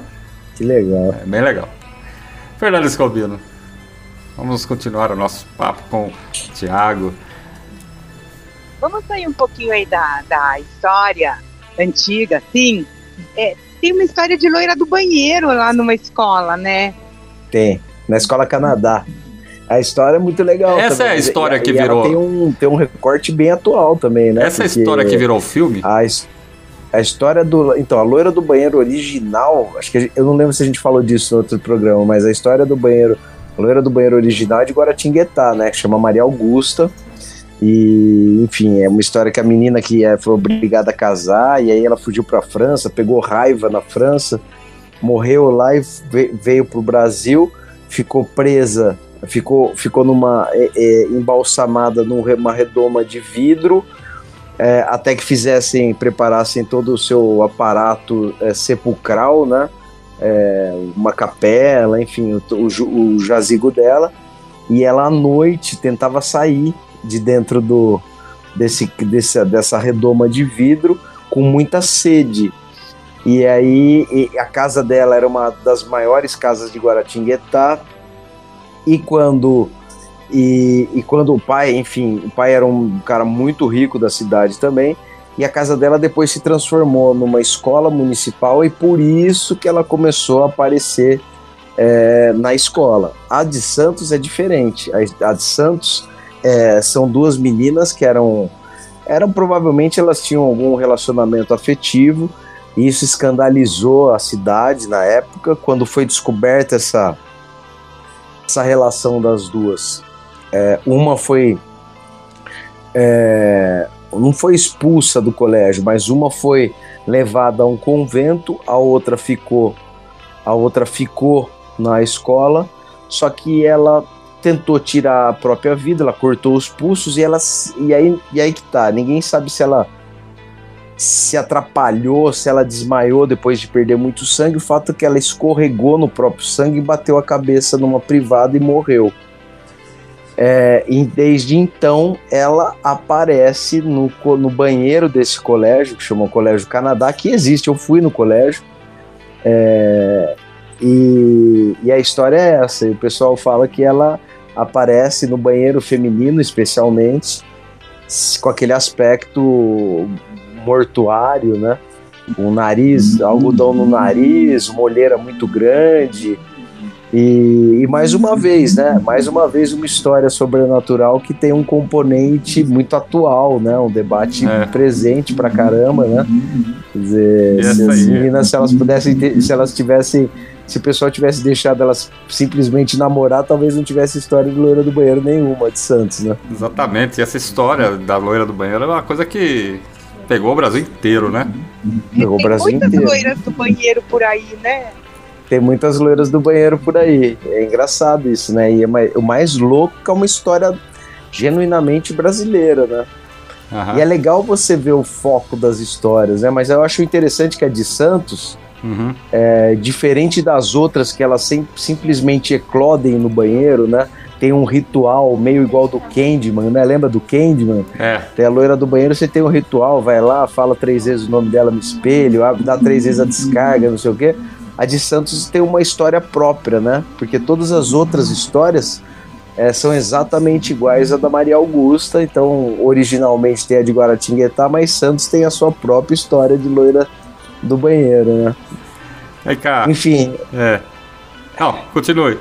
Speaker 8: Que legal.
Speaker 5: É bem legal. Fernando Escobino. Vamos continuar o nosso papo com o Thiago.
Speaker 7: Vamos sair um pouquinho aí da, da história antiga, sim. É, tem uma história de loira do banheiro lá numa escola, né?
Speaker 8: Tem. Na Escola Canadá. A história é muito legal.
Speaker 5: Essa
Speaker 8: também.
Speaker 5: é a história
Speaker 8: E-
Speaker 5: que
Speaker 8: e
Speaker 5: virou-
Speaker 8: Tem um, tem um recorte bem atual também, né?
Speaker 5: Essa é a
Speaker 8: Porque
Speaker 5: história que virou filme?
Speaker 8: A, a história do. Então, a loira do banheiro original. Acho que eu não lembro se a gente falou disso no outro programa, mas a história do banheiro. A loira do banheiro original é de Guaratinguetá, né? Que chama Maria Augusta. E, enfim, é uma história que a menina que é, foi obrigada a casar, e aí ela fugiu pra França, pegou raiva na França, morreu lá e ve- veio pro Brasil, ficou presa, ficou, ficou numa é, é, embalsamada numa redoma de vidro, é, até que fizessem, preparassem todo o seu aparato é, sepulcral, né? É, uma capela, enfim, o, o o jazigo dela, e ela à noite tentava sair de dentro do desse, desse, dessa redoma de vidro com muita sede. E aí e a casa dela era uma das maiores casas de Guaratinguetá. E quando e, e quando o pai, enfim, o pai era um cara muito rico da cidade também. E a casa dela depois se transformou numa escola municipal e por isso que ela começou a aparecer é, na escola. A de Santos é diferente. A, de Santos é, são duas meninas que eram, eram provavelmente elas tinham algum relacionamento afetivo. E isso escandalizou a cidade na época, quando foi descoberta essa, essa relação das duas. É, uma foi. é, não foi expulsa do colégio, mas uma foi levada a um convento, a outra ficou, a outra ficou na escola, só que ela tentou tirar a própria vida, ela cortou os pulsos e ela e aí, e aí que tá, ninguém sabe se ela se atrapalhou, se ela desmaiou depois de perder muito sangue, o fato é que ela escorregou no próprio sangue e bateu a cabeça numa privada e morreu. É, e desde então ela aparece no, no banheiro desse colégio, que chama Colégio Canadá, que existe, eu fui no colégio. É, e, e a história é essa, o pessoal fala que ela aparece no banheiro feminino, especialmente, com aquele aspecto mortuário, né? Um nariz, algodão no nariz, uma olheira muito grande. E, e mais uma vez, né? Mais uma vez uma história sobrenatural que tem um componente muito atual, né? Um debate
Speaker 5: É.
Speaker 8: presente pra caramba, né? Quer dizer, se as meninas, se elas pudessem, ter- se elas tivessem, se o pessoal tivesse deixado elas simplesmente namorar, talvez não tivesse história de loira do banheiro nenhuma de Santos, né?
Speaker 5: Exatamente. E essa história da loira do banheiro é uma coisa que pegou o Brasil inteiro, né?
Speaker 8: Pegou o
Speaker 7: tem
Speaker 8: Brasil
Speaker 7: muitas
Speaker 8: inteiro.
Speaker 7: loiras do banheiro por aí, né?
Speaker 8: Tem muitas loiras do banheiro por aí. É engraçado isso, né? E é mais- o mais louco é uma história genuinamente brasileira, né?
Speaker 5: Aham.
Speaker 8: E é legal você ver o foco das histórias, né? Mas eu acho interessante que a de Santos,
Speaker 5: Uhum.
Speaker 8: É, diferente das outras que elas simplesmente eclodem no banheiro, né? Tem um ritual meio igual do Candyman, né? Lembra do Candyman?
Speaker 5: É.
Speaker 8: Tem a loira do banheiro, você tem um ritual, vai lá, fala três vezes o nome dela no espelho, abre, dá três vezes a descarga, não sei o quê. A de Santos tem uma história própria, né? Porque todas as outras histórias é, são exatamente iguais à da Maria Augusta. Então, originalmente tem a de Guaratinguetá, mas Santos tem a sua própria história de loira do banheiro, né?
Speaker 5: Vem cá.
Speaker 8: Enfim,
Speaker 5: É. Não, continue.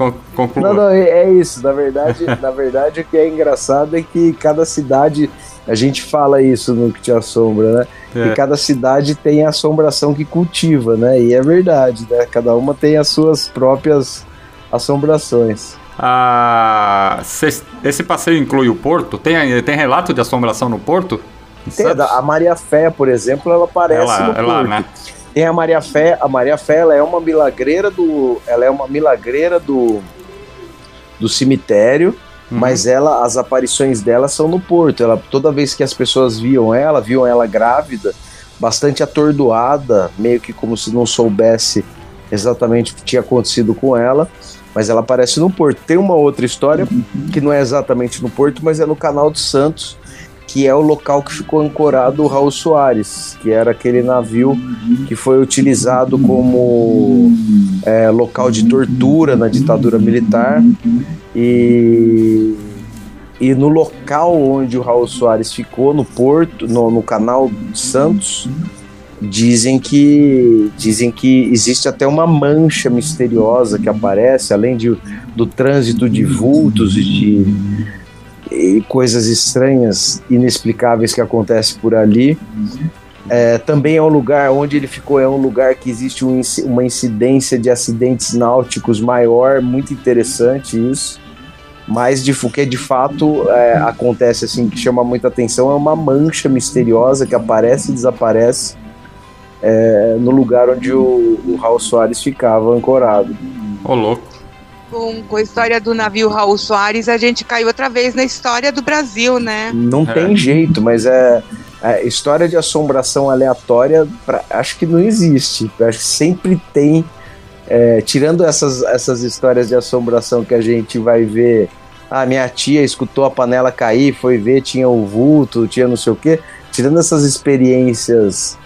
Speaker 5: Con conclua.
Speaker 8: Não, não, é é isso. Na verdade, na verdade, o que é engraçado é que cada cidade, a gente fala isso no que te assombra, né?
Speaker 5: É.
Speaker 8: Que cada cidade tem a assombração que cultiva, né? E é verdade, né? Cada uma tem as suas próprias assombrações.
Speaker 5: Ah, cês- esse passeio inclui o porto? Tem, tem relato de assombração no porto? Em
Speaker 8: Tem a, Maria Fé, por exemplo, ela aparece
Speaker 5: lá,
Speaker 8: no
Speaker 5: lá,
Speaker 8: porto.
Speaker 5: né?
Speaker 8: Tem a Maria Fé, a Maria Fé ela é uma milagreira do, ela é uma milagreira do do cemitério,
Speaker 5: Uhum.
Speaker 8: mas ela as aparições dela são no porto. Ela toda vez que as pessoas viam ela, viam ela grávida, bastante atordoada, meio que como se não soubesse exatamente o que tinha acontecido com ela, mas ela aparece no porto. Tem uma outra história que não é exatamente no porto, mas é no Canal de Santos, que é o local que ficou ancorado o Raul Soares, que era aquele navio que foi utilizado como é, local de tortura na ditadura militar. E e no local onde o Raul Soares ficou no porto, no, no canal Santos, dizem que dizem que existe até uma mancha misteriosa que aparece, além de, do trânsito de vultos e de e coisas estranhas, inexplicáveis que acontecem por ali. É, também é um lugar onde ele ficou, é um lugar que existe um uma incidência de acidentes náuticos maior, muito interessante isso. Mas de, o que de fato é, acontece assim, que chama muita atenção, é uma mancha misteriosa que aparece e desaparece é, no lugar onde o, o Raul Soares ficava ancorado.
Speaker 5: Ô, louco.
Speaker 7: Com, com a história do navio Raul Soares, a gente caiu outra vez na história do Brasil, né?
Speaker 8: Não
Speaker 5: É.
Speaker 8: tem jeito, mas é, é história de assombração aleatória, pra- acho que não existe. Acho que sempre tem, é, tirando essas, essas histórias de assombração que a gente vai ver. Ah, minha tia escutou a panela cair, foi ver, tinha o vulto, tinha não sei o quê. Tirando essas experiências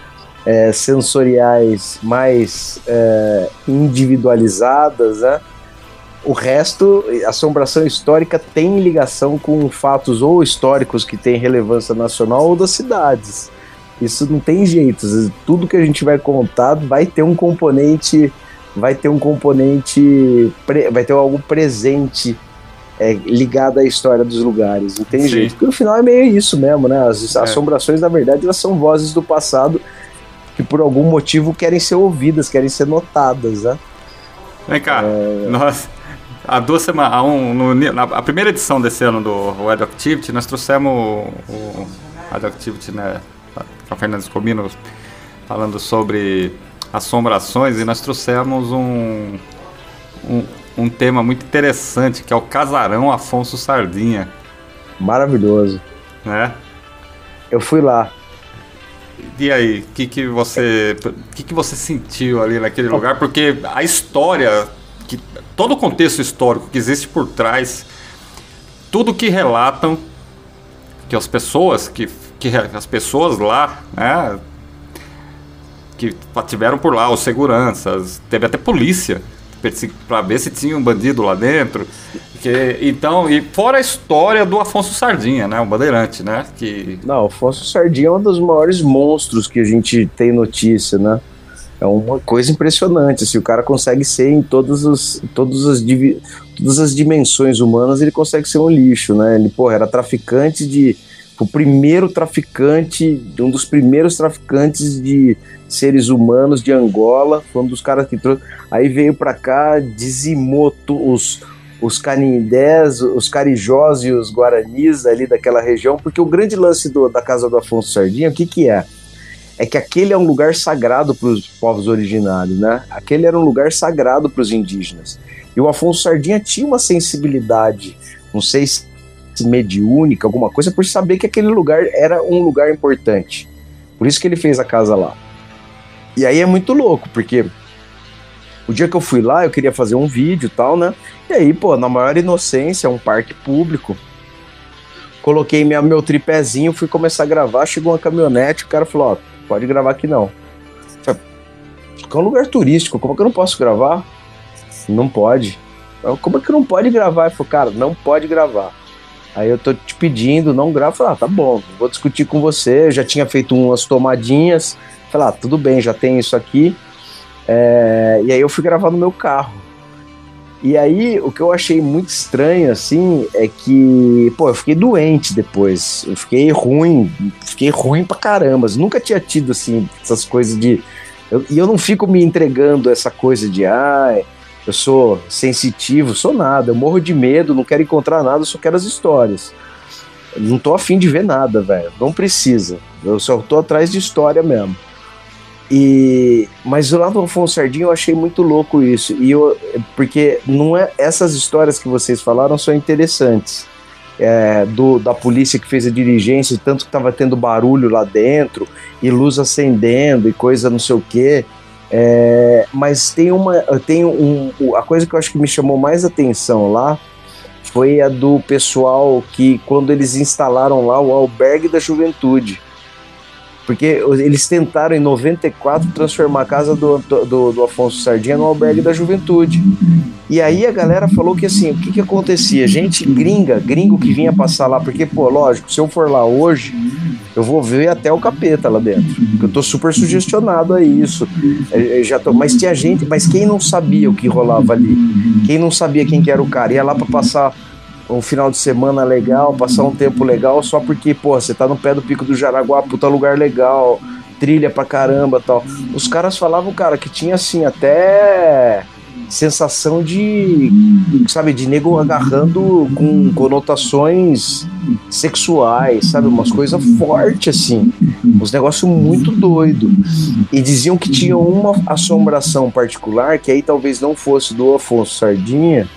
Speaker 8: é, sensoriais mais é, individualizadas, né? O resto, assombração histórica tem ligação com fatos ou históricos que têm relevância nacional ou das cidades. Isso não tem jeito. Tudo que a gente vai contar vai ter um componente, vai ter um componente, vai ter algo presente é, ligado à história dos lugares. Não tem
Speaker 5: Sim.
Speaker 8: jeito. Porque no final é meio isso mesmo, né? As
Speaker 5: É.
Speaker 8: assombrações, na verdade, elas são vozes do passado que por algum motivo querem ser ouvidas, querem ser notadas, né?
Speaker 5: Vem cá.
Speaker 8: É.
Speaker 5: Nós, há duas semanas, há um, no- na a primeira edição desse ano do Radioactivity, nós trouxemos o, o Radioactivity, né? A Fernanda Scomino falando sobre assombrações e nós trouxemos um, um, um tema muito interessante que é o Casarão Afonso Sardinha,
Speaker 8: Maravilhoso.
Speaker 5: né?
Speaker 8: Eu fui lá.
Speaker 5: E aí, o que, que você que, que você sentiu ali naquele lugar? Porque a história, todo o contexto histórico que existe por trás, tudo que relatam que as pessoas que, que as pessoas lá, né, que tiveram por lá, os seguranças, teve até polícia para ver se tinha um bandido lá dentro. Que, então, e fora a história do Afonso Sardinha, né, o bandeirante, né, que
Speaker 8: Não, Afonso Sardinha é um dos maiores monstros que a gente tem notícia, né? É uma coisa impressionante. assim, o cara consegue ser em todos os, todas, as, todas as dimensões humanas, ele consegue ser um lixo, né? Ele, porra, era traficante de. O primeiro traficante, um dos primeiros traficantes de seres humanos de Angola, foi um dos caras que trouxe. Aí veio pra cá, dizimou os, os canindés, os carijós e os guaranis ali daquela região, porque o grande lance do- da casa do Afonso Sardinha, o que que é? É que aquele é um lugar sagrado para os povos originários, né? Aquele era um lugar sagrado para os indígenas. E o Afonso Sardinha tinha uma sensibilidade, não sei se mediúnica, alguma coisa, por saber que aquele lugar era um lugar importante. Por isso que ele fez a casa lá. E aí é muito louco, porque o dia que eu fui lá, eu queria fazer um vídeo e tal, né? E aí, pô, na maior inocência, um parque público. Coloquei minha, meu tripézinho, fui começar a gravar, chegou uma caminhonete, o cara falou, ó, pode gravar aqui não. Falei, é um lugar turístico, como é que eu não posso gravar? Não pode. Eu, como é que não pode gravar? Ele falou, cara, não pode gravar. Aí eu tô te pedindo, não grava. Falei, ah, tá bom, vou discutir com você. Eu já tinha feito umas tomadinhas. Falei, ah, tudo bem, já tem isso aqui. É... E aí eu fui gravar no meu carro. E aí, o que eu achei muito estranho, assim, é que, pô, eu fiquei doente depois. Eu fiquei ruim, fiquei ruim pra caramba. Eu nunca tinha tido, assim, essas coisas de. Eu, e eu não fico me entregando essa coisa de, ai, eu sou sensitivo, sou nada. Eu morro de medo, não quero encontrar nada, só quero as histórias. Eu não tô afim de ver nada, velho. Não precisa. Eu só tô atrás de história mesmo. E mas lá do Afonso Sardinha eu achei muito louco isso. E eu porque não é essas histórias que vocês falaram são interessantes. É, do, da polícia que fez a diligência, tanto que estava tendo barulho lá dentro, e luz acendendo e coisa não sei o que. É, mas tem uma. Tem um, a coisa que eu acho que me chamou mais atenção lá foi a do pessoal que, quando eles instalaram lá o albergue da juventude porque eles tentaram em 94 transformar a casa do, do, do, Afonso Sardinha no albergue da juventude. E aí a galera falou que assim, o que que acontecia? Gente gringa, gringo que vinha passar lá, porque, pô, lógico, se eu for lá hoje, eu vou ver até o capeta lá dentro. Porque eu tô super sugestionado a isso. Eu é, é, já tô, mas tinha gente, mas quem não sabia o que rolava ali? Quem não sabia quem que era o cara? Ia lá para passar um final de semana legal, passar um tempo legal, só porque, pô, você tá no pé do Pico do Jaraguá, puta lugar legal, trilha pra caramba tal. Os caras falavam, cara, que tinha assim, até sensação de, sabe, de nego agarrando com conotações sexuais, sabe, umas coisas fortes assim, uns negócios muito doido. E diziam que tinha uma assombração particular, que aí talvez não fosse do Afonso Sardinha,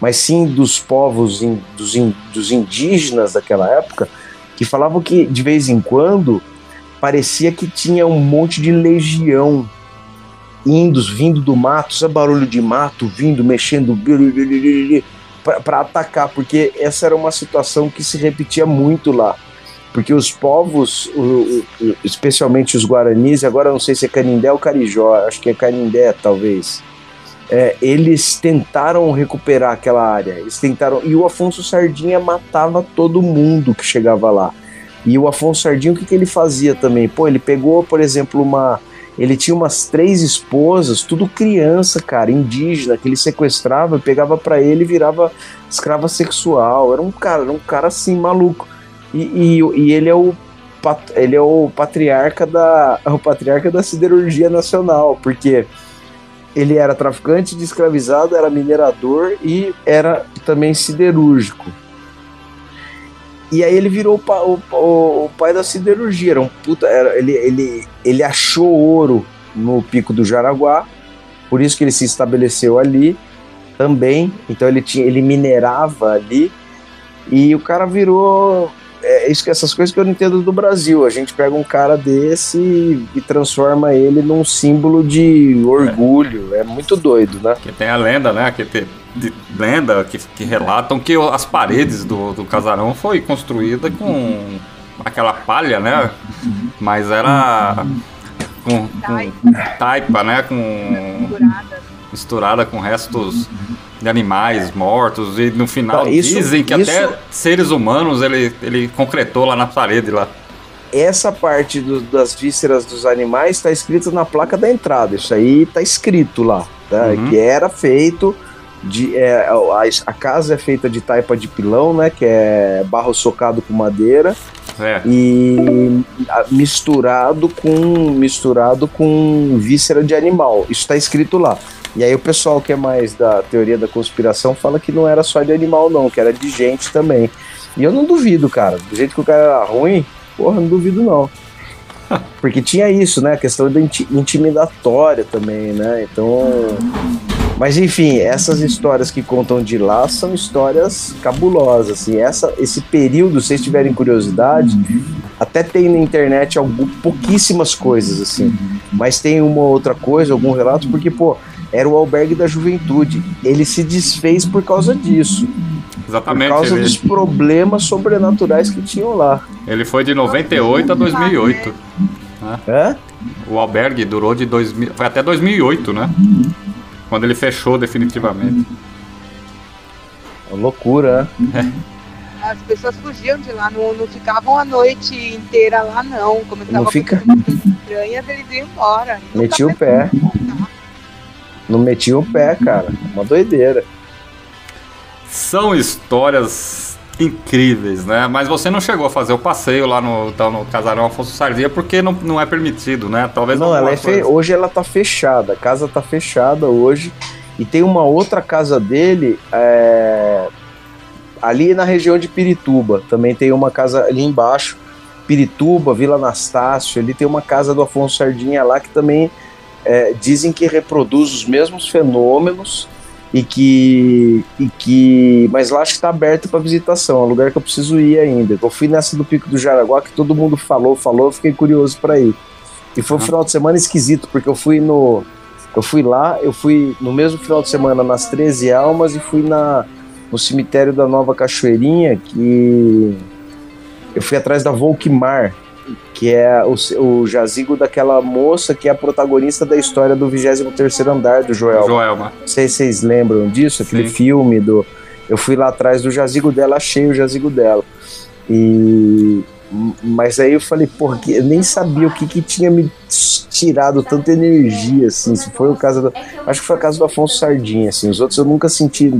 Speaker 8: mas sim dos povos, in, dos, in, dos indígenas daquela época, que falavam que de vez em quando parecia que tinha um monte de legião indos, vindo do mato, sabe barulho de mato, vindo, mexendo, para atacar, porque essa era uma situação que se repetia muito lá. Porque os povos, especialmente os guaranis, agora não sei se é Canindé ou Carijó, acho que é Canindé talvez, é, eles tentaram recuperar aquela área. Eles tentaram. E o Afonso Sardinha matava todo mundo que chegava lá. E o Afonso Sardinha, o que, que ele fazia também? Pô, ele pegou, por exemplo, uma. Ele tinha umas três esposas, tudo criança, cara, indígena, que ele sequestrava, pegava para ele e virava escrava sexual. Era um cara, era um cara assim, maluco. E, e, e ele é o ele é o patriarca da o patriarca da siderurgia nacional, porque ele era traficante de escravizado, era minerador e era também siderúrgico. E aí ele virou o, o, o, o, pai da siderurgia. Era um puta, era, ele, ele, ele achou ouro no pico do Jaraguá, por isso que ele se estabeleceu ali também. Então ele, tinha, ele minerava ali. E o cara virou é isso que essas coisas que eu não entendo do Brasil. A gente pega um cara desse e transforma ele num símbolo de orgulho. É, é muito doido, né?
Speaker 5: Que tem a lenda, né? Que tem de lenda que, que relatam que as paredes do, do casarão foi construída com aquela palha, né? Mas era com, com taipa, né? Com misturada com restos de animais mortos e no final tá, isso, dizem que isso, até seres humanos ele, ele concretou lá na parede lá.
Speaker 8: Essa parte do, das vísceras dos animais está escrito na placa da entrada. Isso aí está escrito lá, tá? Uhum. Que era feito de é, a, a, casa é feita de taipa de pilão, né? Que é barro socado com madeira. É. E misturado com misturado com víscera de animal. Isso está escrito lá. E aí o pessoal que é mais da teoria da conspiração fala que não era só de animal, não, que era de gente também. E eu não duvido, cara. Do jeito que o cara era ruim, porra, não duvido não. Porque tinha isso, né? A questão da intimidatória também, né? Então. Mas enfim, essas histórias que contam de lá são histórias cabulosas. Assim, essa, esse período, se vocês tiverem curiosidade, até tem na internet algum, pouquíssimas coisas assim. mas tem uma outra coisa, algum relato, porque, pô, era o albergue da juventude. Ele se desfez por causa disso.
Speaker 5: Exatamente.
Speaker 8: Por causa
Speaker 5: ele,
Speaker 8: dos problemas sobrenaturais que tinham lá.
Speaker 5: ele foi de 98 a 2008.
Speaker 8: Hã?
Speaker 5: O albergue durou de 2000, foi até 2008, né? Quando ele fechou definitivamente.
Speaker 8: Uma loucura, né?
Speaker 7: As pessoas fugiam de lá, não, não ficavam a noite inteira lá, não. Começavam
Speaker 8: Não fica?
Speaker 7: estranhas, eles iam embora.
Speaker 8: Metia
Speaker 7: Nunca
Speaker 8: o pé.
Speaker 7: mais voltar.
Speaker 8: Não metia o pé, cara. Uma doideira.
Speaker 5: São histórias incríveis, né? Mas você não chegou a fazer o passeio lá no, então, no casarão Afonso Sardia porque não, não é permitido, né? Talvez
Speaker 8: Não, ela é fe... hoje ela tá fechada. A casa tá fechada hoje. E tem uma outra casa dele é, ali na região de Pirituba. Também tem uma casa ali embaixo. Pirituba, Vila Anastácio. Ali tem uma casa do Afonso Sardinha lá que também é, dizem que reproduz os mesmos fenômenos e que, e que mas lá acho que está aberto para visitação, é um lugar que eu preciso ir ainda. Eu fui nessa do Pico do Jaraguá que todo mundo falou, falou, eu fiquei curioso para ir. E foi um final de semana esquisito, porque eu fui no eu fui lá, eu fui no mesmo final de semana nas 13 Almas e fui na no cemitério da Nova Cachoeirinha, que eu fui atrás da Volkmar, que é o, o jazigo daquela moça que é a protagonista da história do 23º andar do Joel.
Speaker 5: Joelma.
Speaker 8: Não sei se vocês lembram disso, aquele
Speaker 5: Sim.
Speaker 8: filme do. Eu fui lá atrás do jazigo dela, achei o jazigo dela. E. Mas aí eu falei, porra, que- eu nem sabia o que, que tinha me tirado tanta energia, assim. Se foi o caso do. Acho que foi o caso do Afonso Sardinha, assim. Os outros eu nunca senti.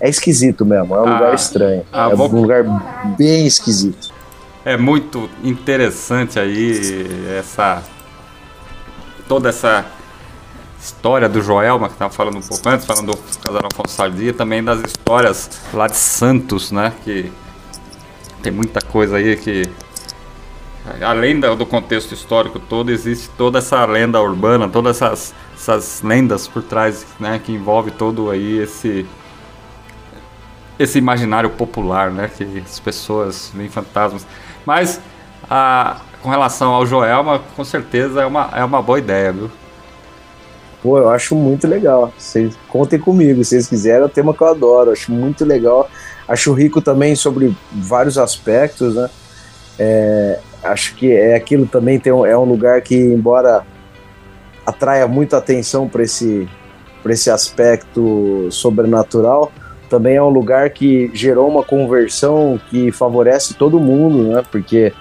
Speaker 8: É esquisito mesmo, é um
Speaker 5: Ah,
Speaker 8: lugar estranho.
Speaker 5: ah,
Speaker 8: é um lugar bem esquisito.
Speaker 5: É muito interessante aí essa toda essa história do Joelma que estava falando um pouco antes, falando do casarão Afonso Sardia, também das histórias lá de Santos, né? Que tem muita coisa aí que além do contexto histórico todo, existe toda essa lenda urbana, todas essas, essas lendas por trás, né? Que envolve todo aí esse esse imaginário popular, né? Que as pessoas veem fantasmas. Mas a, com relação ao Joelma, com certeza é uma, é uma boa ideia, viu?
Speaker 8: Pô, eu acho muito legal. Vocês contem comigo, se vocês quiserem, é um tema que eu adoro. Acho muito legal. Acho rico também sobre vários aspectos, né? É, acho que é aquilo também tem um, é um lugar que, embora atraia muita atenção para esse, esse aspecto sobrenatural, também é um lugar que gerou uma conversão que favorece todo mundo, né? Porque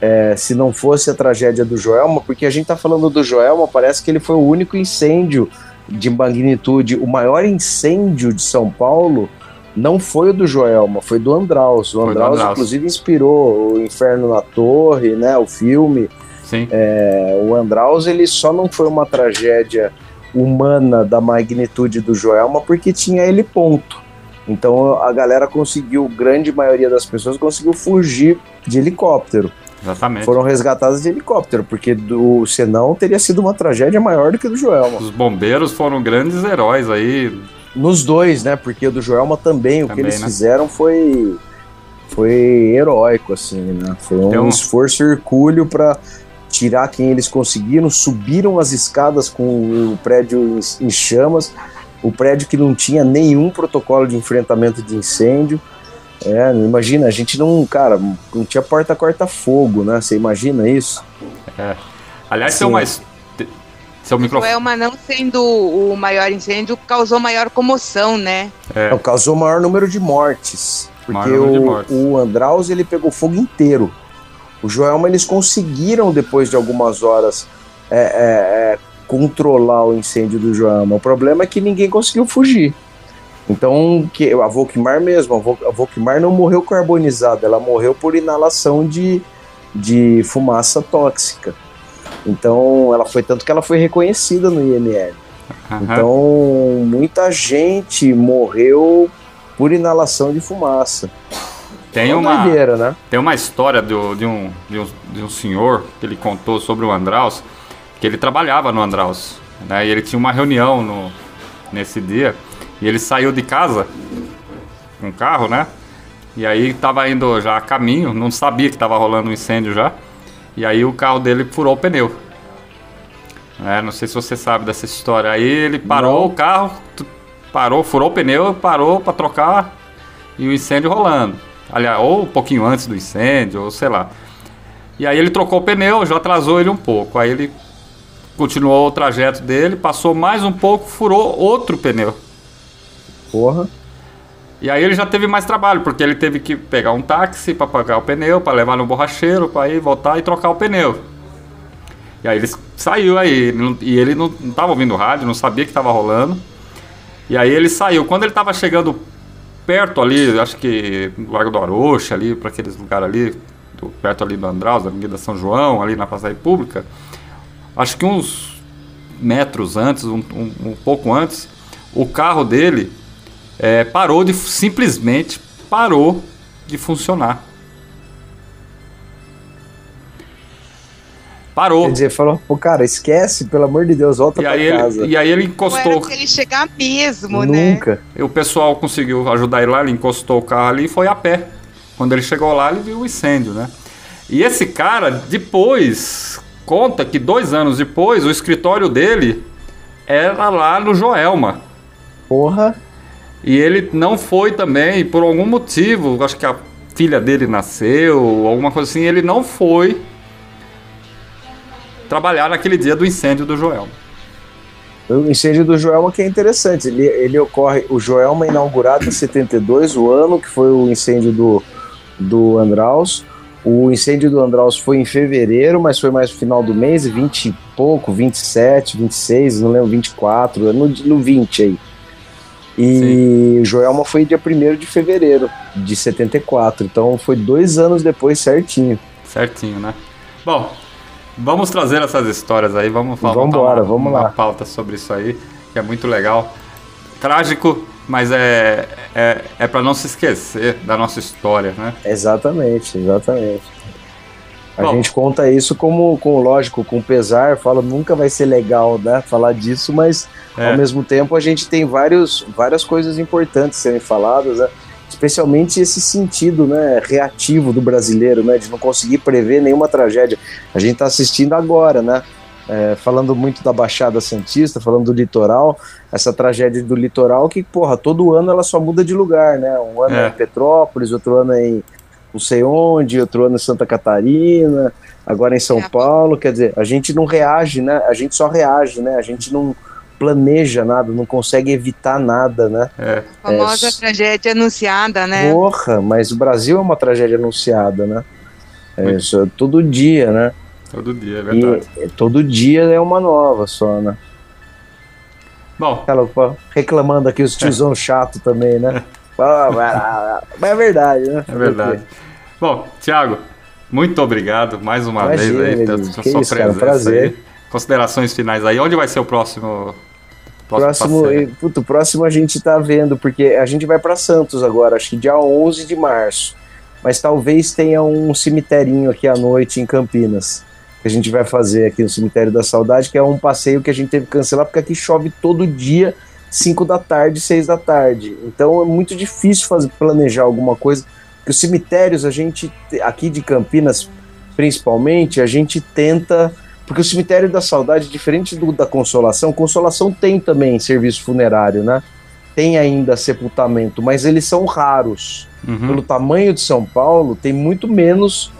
Speaker 8: é, se não fosse a tragédia do Joelma, porque a gente tá falando do Joelma, parece que ele foi o único incêndio de magnitude, o maior incêndio de São Paulo não foi o do Joelma, foi do Andraus. O Andraus,
Speaker 5: Andraus.
Speaker 8: inclusive, inspirou o Inferno na Torre, né? O filme.
Speaker 5: Sim.
Speaker 8: É, o Andraus, ele só não foi uma tragédia humana da magnitude do Joelma porque tinha ele ponto. Então a galera conseguiu, grande maioria das pessoas conseguiu fugir de helicóptero
Speaker 5: Exatamente.
Speaker 8: foram resgatadas de helicóptero, porque do, senão teria sido uma tragédia maior do que do Joelma.
Speaker 5: Os bombeiros foram grandes heróis aí.
Speaker 8: Nos dois, né? Porque o do Joelma também, o que
Speaker 5: Também,
Speaker 8: eles
Speaker 5: né?
Speaker 8: fizeram foi foi heróico, assim, né? Foi um
Speaker 5: um-
Speaker 8: esforço hercúleo para tirar quem eles conseguiram, subiram as escadas com o prédio em chamas, o prédio que não tinha nenhum protocolo de enfrentamento de incêndio. É, imagina, a gente não, cara, não tinha porta corta-fogo, né? Você imagina isso?
Speaker 5: Aliás,
Speaker 8: Sim.
Speaker 5: tem uma. his- te- Seu microfone.
Speaker 7: Joelma não sendo o maior incêndio, causou maior comoção, né?
Speaker 5: É,
Speaker 8: Não, causou maior número de mortes. Porque
Speaker 5: de
Speaker 8: o,
Speaker 5: mortes.
Speaker 8: o Andraus ele pegou fogo inteiro. O Joelma eles conseguiram, depois de algumas horas, é, é, é, controlar o incêndio do Joelma. O problema é que ninguém conseguiu fugir. Então, que, a Volkmar mesmo, a, Vol, a Volkmar não morreu carbonizada, ela morreu por inalação de, de fumaça tóxica. Então, ela foi tanto que ela foi reconhecida no IML.
Speaker 5: aham.
Speaker 8: Então, muita gente morreu por inalação de fumaça.
Speaker 5: tem,
Speaker 8: Uma
Speaker 5: uma,
Speaker 8: doideira, né?
Speaker 5: tem uma história do- de, um, de, um, de um senhor que ele contou sobre o Andraus, que ele trabalhava no Andraus. Né, e ele tinha uma reunião no, nesse dia. E ele saiu de casa com o carro, né? E aí tava indo já a caminho, não sabia que tava rolando um incêndio já. E aí o carro dele furou o pneu. É, não sei se você sabe dessa história. Aí ele parou
Speaker 8: Não.
Speaker 5: o carro, parou, furou o pneu, parou pra trocar e o incêndio rolando. Aliás, ou um pouquinho antes do incêndio, ou sei lá. E aí ele trocou o pneu, já atrasou ele um pouco. Aí ele continuou o trajeto dele, passou mais um pouco, furou outro pneu.
Speaker 8: Porra.
Speaker 5: E aí ele já teve mais trabalho, porque ele teve que pegar um táxi para pagar o pneu, para levar no borracheiro, para ir voltar e trocar o pneu. E aí ele saiu aí, e ele não, não tava ouvindo rádio, não sabia que tava rolando. E aí ele saiu. Quando ele tava chegando perto ali, acho que no Largo do Arocha, ali, para aqueles lugares ali, do- perto ali do Andraus, da Avenida São João, ali na Praça República, acho que uns metros antes, um, um- um pouco antes, o carro dele é, parou de simplesmente parou de funcionar. Parou.
Speaker 8: Quer dizer, falou, pô, cara, esquece, pelo amor de Deus, volta
Speaker 5: E
Speaker 8: pra
Speaker 5: aí,
Speaker 8: casa.
Speaker 5: ele, e aí ele
Speaker 7: Ou era
Speaker 5: encostou.
Speaker 7: pra ele chegar mesmo, né?
Speaker 8: Nunca.
Speaker 5: E o pessoal conseguiu ajudar ele lá, ele encostou o carro ali e foi a pé. Quando ele chegou lá, ele viu o incêndio, né? E esse cara, depois, conta que dois anos depois, o escritório dele era lá no Joelma.
Speaker 8: Porra.
Speaker 5: E ele não foi também, por algum motivo, acho que a filha dele nasceu, alguma coisa assim, ele não foi trabalhar naquele dia do incêndio do Joelma.
Speaker 8: O incêndio do Joelma que é interessante. Ele, ele ocorre. O Joelma inaugurado em 72, o ano que foi o incêndio do, do Andraus. O incêndio do Andraus foi em fevereiro, mas foi mais no final do mês, 20 e pouco, 27, 26, não lembro, 24, no, no 20 aí. E o Joelma foi dia 1 de fevereiro de 74, então foi dois anos depois certinho.
Speaker 5: Certinho, né? Bom, vamos trazer essas histórias aí, vamos falar
Speaker 8: Vambora, vamos
Speaker 5: uma
Speaker 8: lá.
Speaker 5: pauta sobre isso aí, que é muito legal. Trágico, mas é, é, é para não se esquecer da nossa história, né?
Speaker 8: Exatamente, exatamente. A
Speaker 5: Bom.
Speaker 8: gente conta isso como, com lógico, com pesar, fala nunca vai ser legal, né, falar disso, mas
Speaker 5: É.
Speaker 8: ao mesmo tempo a gente tem vários, várias coisas importantes serem faladas, né? especialmente esse sentido, né, reativo do brasileiro, né, de não conseguir prever nenhuma tragédia. A gente está assistindo agora, né, é, falando muito da Baixada Santista, falando do litoral, essa tragédia do litoral que, porra, todo ano ela só muda de lugar, né? Um ano é,
Speaker 5: É.
Speaker 8: em Petrópolis, outro ano é em não sei onde, outro ano em Santa Catarina, agora em São
Speaker 7: É.
Speaker 8: Paulo. Quer dizer, a gente não reage, né? A gente só reage, né? A gente não planeja nada, não consegue evitar nada, né?
Speaker 5: É,
Speaker 7: Famosa
Speaker 8: É.
Speaker 7: tragédia anunciada, né?
Speaker 8: Porra, mas o Brasil é uma tragédia anunciada, né? É, isso, é todo dia, né?
Speaker 5: Todo dia, é verdade.
Speaker 8: E todo dia é uma nova só, né?
Speaker 5: Bom,
Speaker 8: pô, reclamando aqui os tiozão chato também, né? Lá, Mas é verdade, né?
Speaker 5: é verdade. Bom, Thiago, muito obrigado mais uma
Speaker 8: Imagina,
Speaker 5: vez aí pela sua
Speaker 8: isso,
Speaker 5: presença
Speaker 8: prazer.
Speaker 5: aí. Considerações finais aí. Onde vai ser o próximo
Speaker 8: Próximo,
Speaker 5: passeio?
Speaker 8: e, puto, próximo a gente tá vendo, porque a gente vai para Santos agora, acho que dia 11 de março. Mas talvez tenha um cemiterinho aqui à noite em Campinas. Que a gente vai fazer aqui no Cemitério da Saudade, que é um passeio que a gente teve que cancelar, porque aqui chove todo dia, 5 da tarde, 6 da tarde. Então é muito difícil fazer, planejar alguma coisa. Porque os cemitérios, a gente, aqui de Campinas, principalmente, a gente tenta porque o cemitério da saudade, diferente do da consolação, consolação tem também serviço funerário, né? Tem ainda sepultamento, mas eles são raros.
Speaker 5: Uhum.
Speaker 8: Pelo tamanho de São Paulo, tem muito menos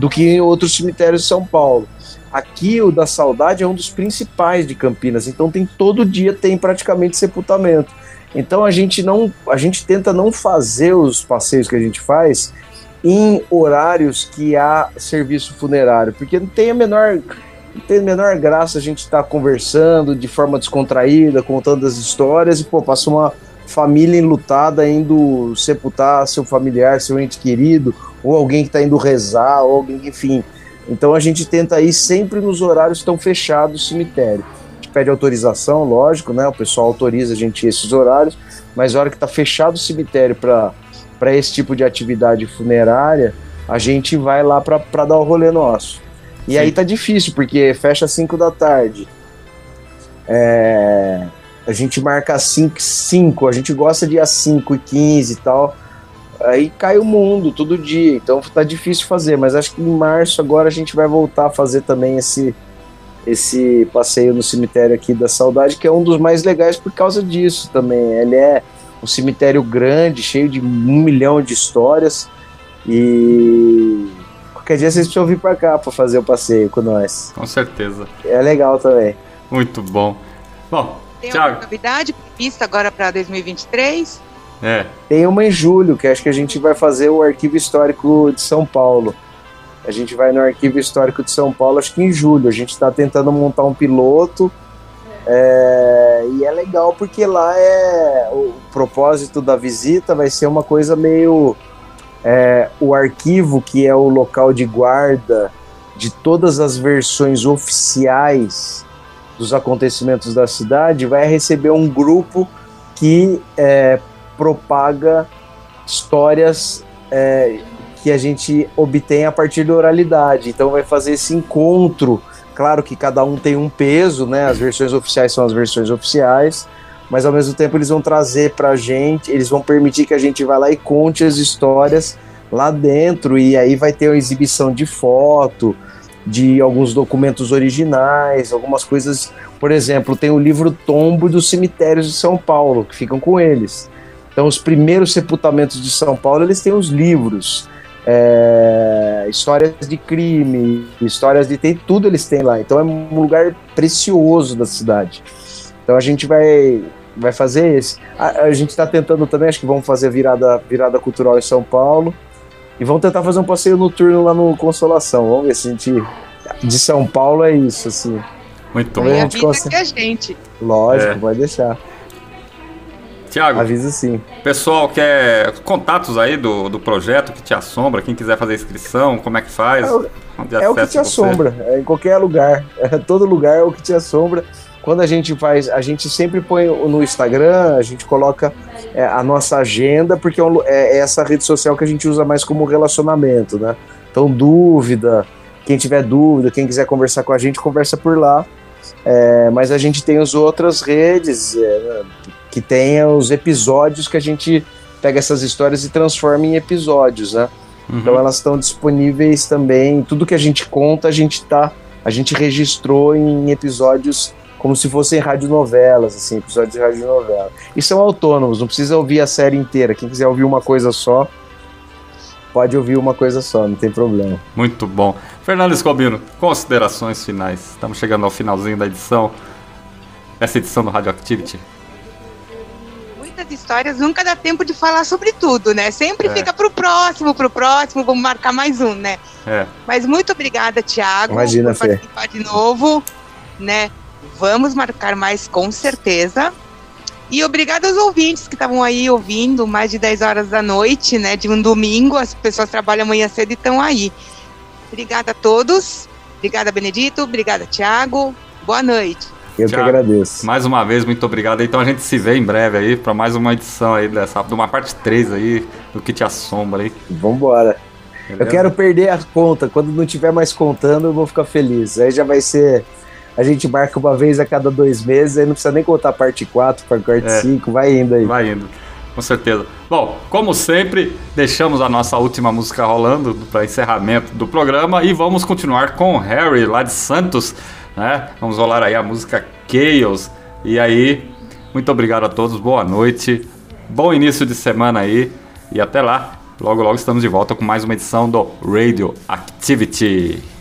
Speaker 8: do que em outros cemitérios de São Paulo. Aqui o da saudade é um dos principais de Campinas, então tem todo dia tem praticamente sepultamento. Então a gente não, a gente tenta não fazer os passeios que a gente faz em horários que há serviço funerário, porque não tem a menor não tem a menor graça a gente estar conversando de forma descontraída, contando as histórias e, pô, passa uma família enlutada indo sepultar seu familiar, seu ente querido, ou alguém que está indo rezar, ou alguém, enfim. Então a gente tenta ir sempre nos horários que estão fechados do cemitério. A gente pede autorização, lógico, né? O pessoal autoriza a gente ir esses horários, mas a hora que está fechado o cemitério para esse tipo de atividade funerária, a gente vai lá para dar o rolê nosso. E
Speaker 5: Sim.
Speaker 8: aí tá difícil, porque fecha às 5 da tarde. É, a gente marca às 5, 5, a gente gosta de ir às 5 e 15 e tal. Aí cai o mundo todo dia, então tá difícil fazer, mas acho que em março agora a gente vai voltar a fazer também esse, esse passeio no cemitério aqui da Saudade, que é um dos mais legais por causa disso também. Ele é um cemitério grande, cheio de um milhão de histórias e qualquer dia vocês precisam vir para cá para fazer o passeio com nós.
Speaker 5: Com certeza.
Speaker 8: É legal também.
Speaker 5: Muito bom. Bom,
Speaker 7: Tem
Speaker 5: Thiago.
Speaker 7: alguma novidade prevista agora para 2023?
Speaker 5: É,
Speaker 8: Tem uma em julho, que acho que a gente vai fazer o Arquivo Histórico de São Paulo. A gente vai no Arquivo Histórico de São Paulo, acho que em julho. A gente está tentando montar um piloto. é, e é legal porque lá é o propósito da visita vai ser uma coisa meio é, o arquivo que é o local de guarda de todas as versões oficiais dos acontecimentos da cidade vai receber um grupo que é, propaga histórias é, que a gente obtém a partir da oralidade. Então vai fazer esse encontro. Claro que cada um tem um peso, né? As versões oficiais são as versões oficiais, mas ao mesmo tempo eles vão trazer pra gente, eles vão permitir que a gente vá lá e conte as histórias lá dentro e aí vai ter uma exibição de foto, de alguns documentos originais, algumas coisas. Por exemplo, tem o livro Tombo dos Cemitérios de São Paulo, que ficam com eles. Então, os primeiros sepultamentos de São Paulo, eles têm os livros. é, histórias de crime, histórias de. Tem tudo eles têm lá. Então, é um lugar precioso da cidade. Então, a gente vai, vai fazer esse. A, a gente está tentando também, acho que vamos fazer a virada, virada cultural em São Paulo. E vamos tentar fazer um passeio noturno lá no Consolação. Vamos ver se a gente. De São Paulo é isso, assim.
Speaker 5: muito bom.
Speaker 8: a gente consegue.
Speaker 7: que a gente.
Speaker 8: Lógico,
Speaker 5: É.
Speaker 8: vai deixar.
Speaker 5: Tiago,
Speaker 8: Avisa sim.
Speaker 5: pessoal quer contatos aí do, do projeto que te assombra, quem quiser fazer inscrição, como é que faz?
Speaker 8: É o-
Speaker 5: Onde
Speaker 8: É o que te assombra, é em qualquer lugar. É, todo lugar é o que te assombra. Quando a gente faz, a gente sempre põe no Instagram, a gente coloca é, a nossa agenda, porque é, é- é essa rede social que a gente usa mais como relacionamento, né? Então, dúvida, quem tiver dúvida, quem quiser conversar com a gente, conversa por lá. É, mas a gente tem as outras redes é, que tem os episódios que a gente pega essas histórias e transforma em episódios, né?
Speaker 5: Uhum.
Speaker 8: Então elas estão disponíveis também. Tudo que a gente conta, a gente tá, a gente registrou em episódios como se fossem radionovelas, assim, episódios de radionovela. E são autônomos, não precisa ouvir a série inteira. Quem quiser ouvir uma coisa só, pode ouvir uma coisa só, não tem problema.
Speaker 5: Muito bom. Fernando Escobino, considerações finais. Estamos chegando ao finalzinho da edição. Essa edição do Radioactivity.
Speaker 7: Muitas histórias, nunca dá tempo de falar sobre tudo, né? Sempre
Speaker 5: É.
Speaker 7: fica pro próximo, pro próximo, vamos marcar mais um, né?
Speaker 5: É,
Speaker 7: Mas muito obrigada, Thiago,
Speaker 8: Imagina,
Speaker 7: por
Speaker 8: Fê.
Speaker 7: participar de novo, né? Vamos marcar mais com certeza. E obrigada aos ouvintes que estavam aí ouvindo mais de 10 horas da noite, né? De um domingo, as pessoas trabalham amanhã cedo e estão aí. Obrigada a todos. Obrigada, Benedito. Obrigada, Thiago. Boa noite.
Speaker 8: Eu
Speaker 5: Thiago,
Speaker 8: que agradeço.
Speaker 5: mais uma vez, muito obrigado. Então a gente se vê em breve aí para mais uma edição aí dessa, de uma parte 3 aí do que te assombra aí.
Speaker 8: Vambora. Eu
Speaker 5: beleza?
Speaker 8: quero perder a conta. Quando não tiver mais contando, eu vou ficar feliz. Aí já vai ser. A gente marca uma vez a cada dois meses, aí não precisa nem contar parte 4, parte
Speaker 5: É.
Speaker 8: 5, vai indo aí.
Speaker 5: Vai indo, com certeza. Bom, como sempre, deixamos a nossa última música rolando para encerramento do programa e vamos continuar com o Harry lá de Santos, né? Vamos rolar aí a música Chaos. E aí, muito obrigado a todos, boa noite, bom início de semana aí e até lá. Logo, logo estamos de volta com mais uma edição do Radio Activity.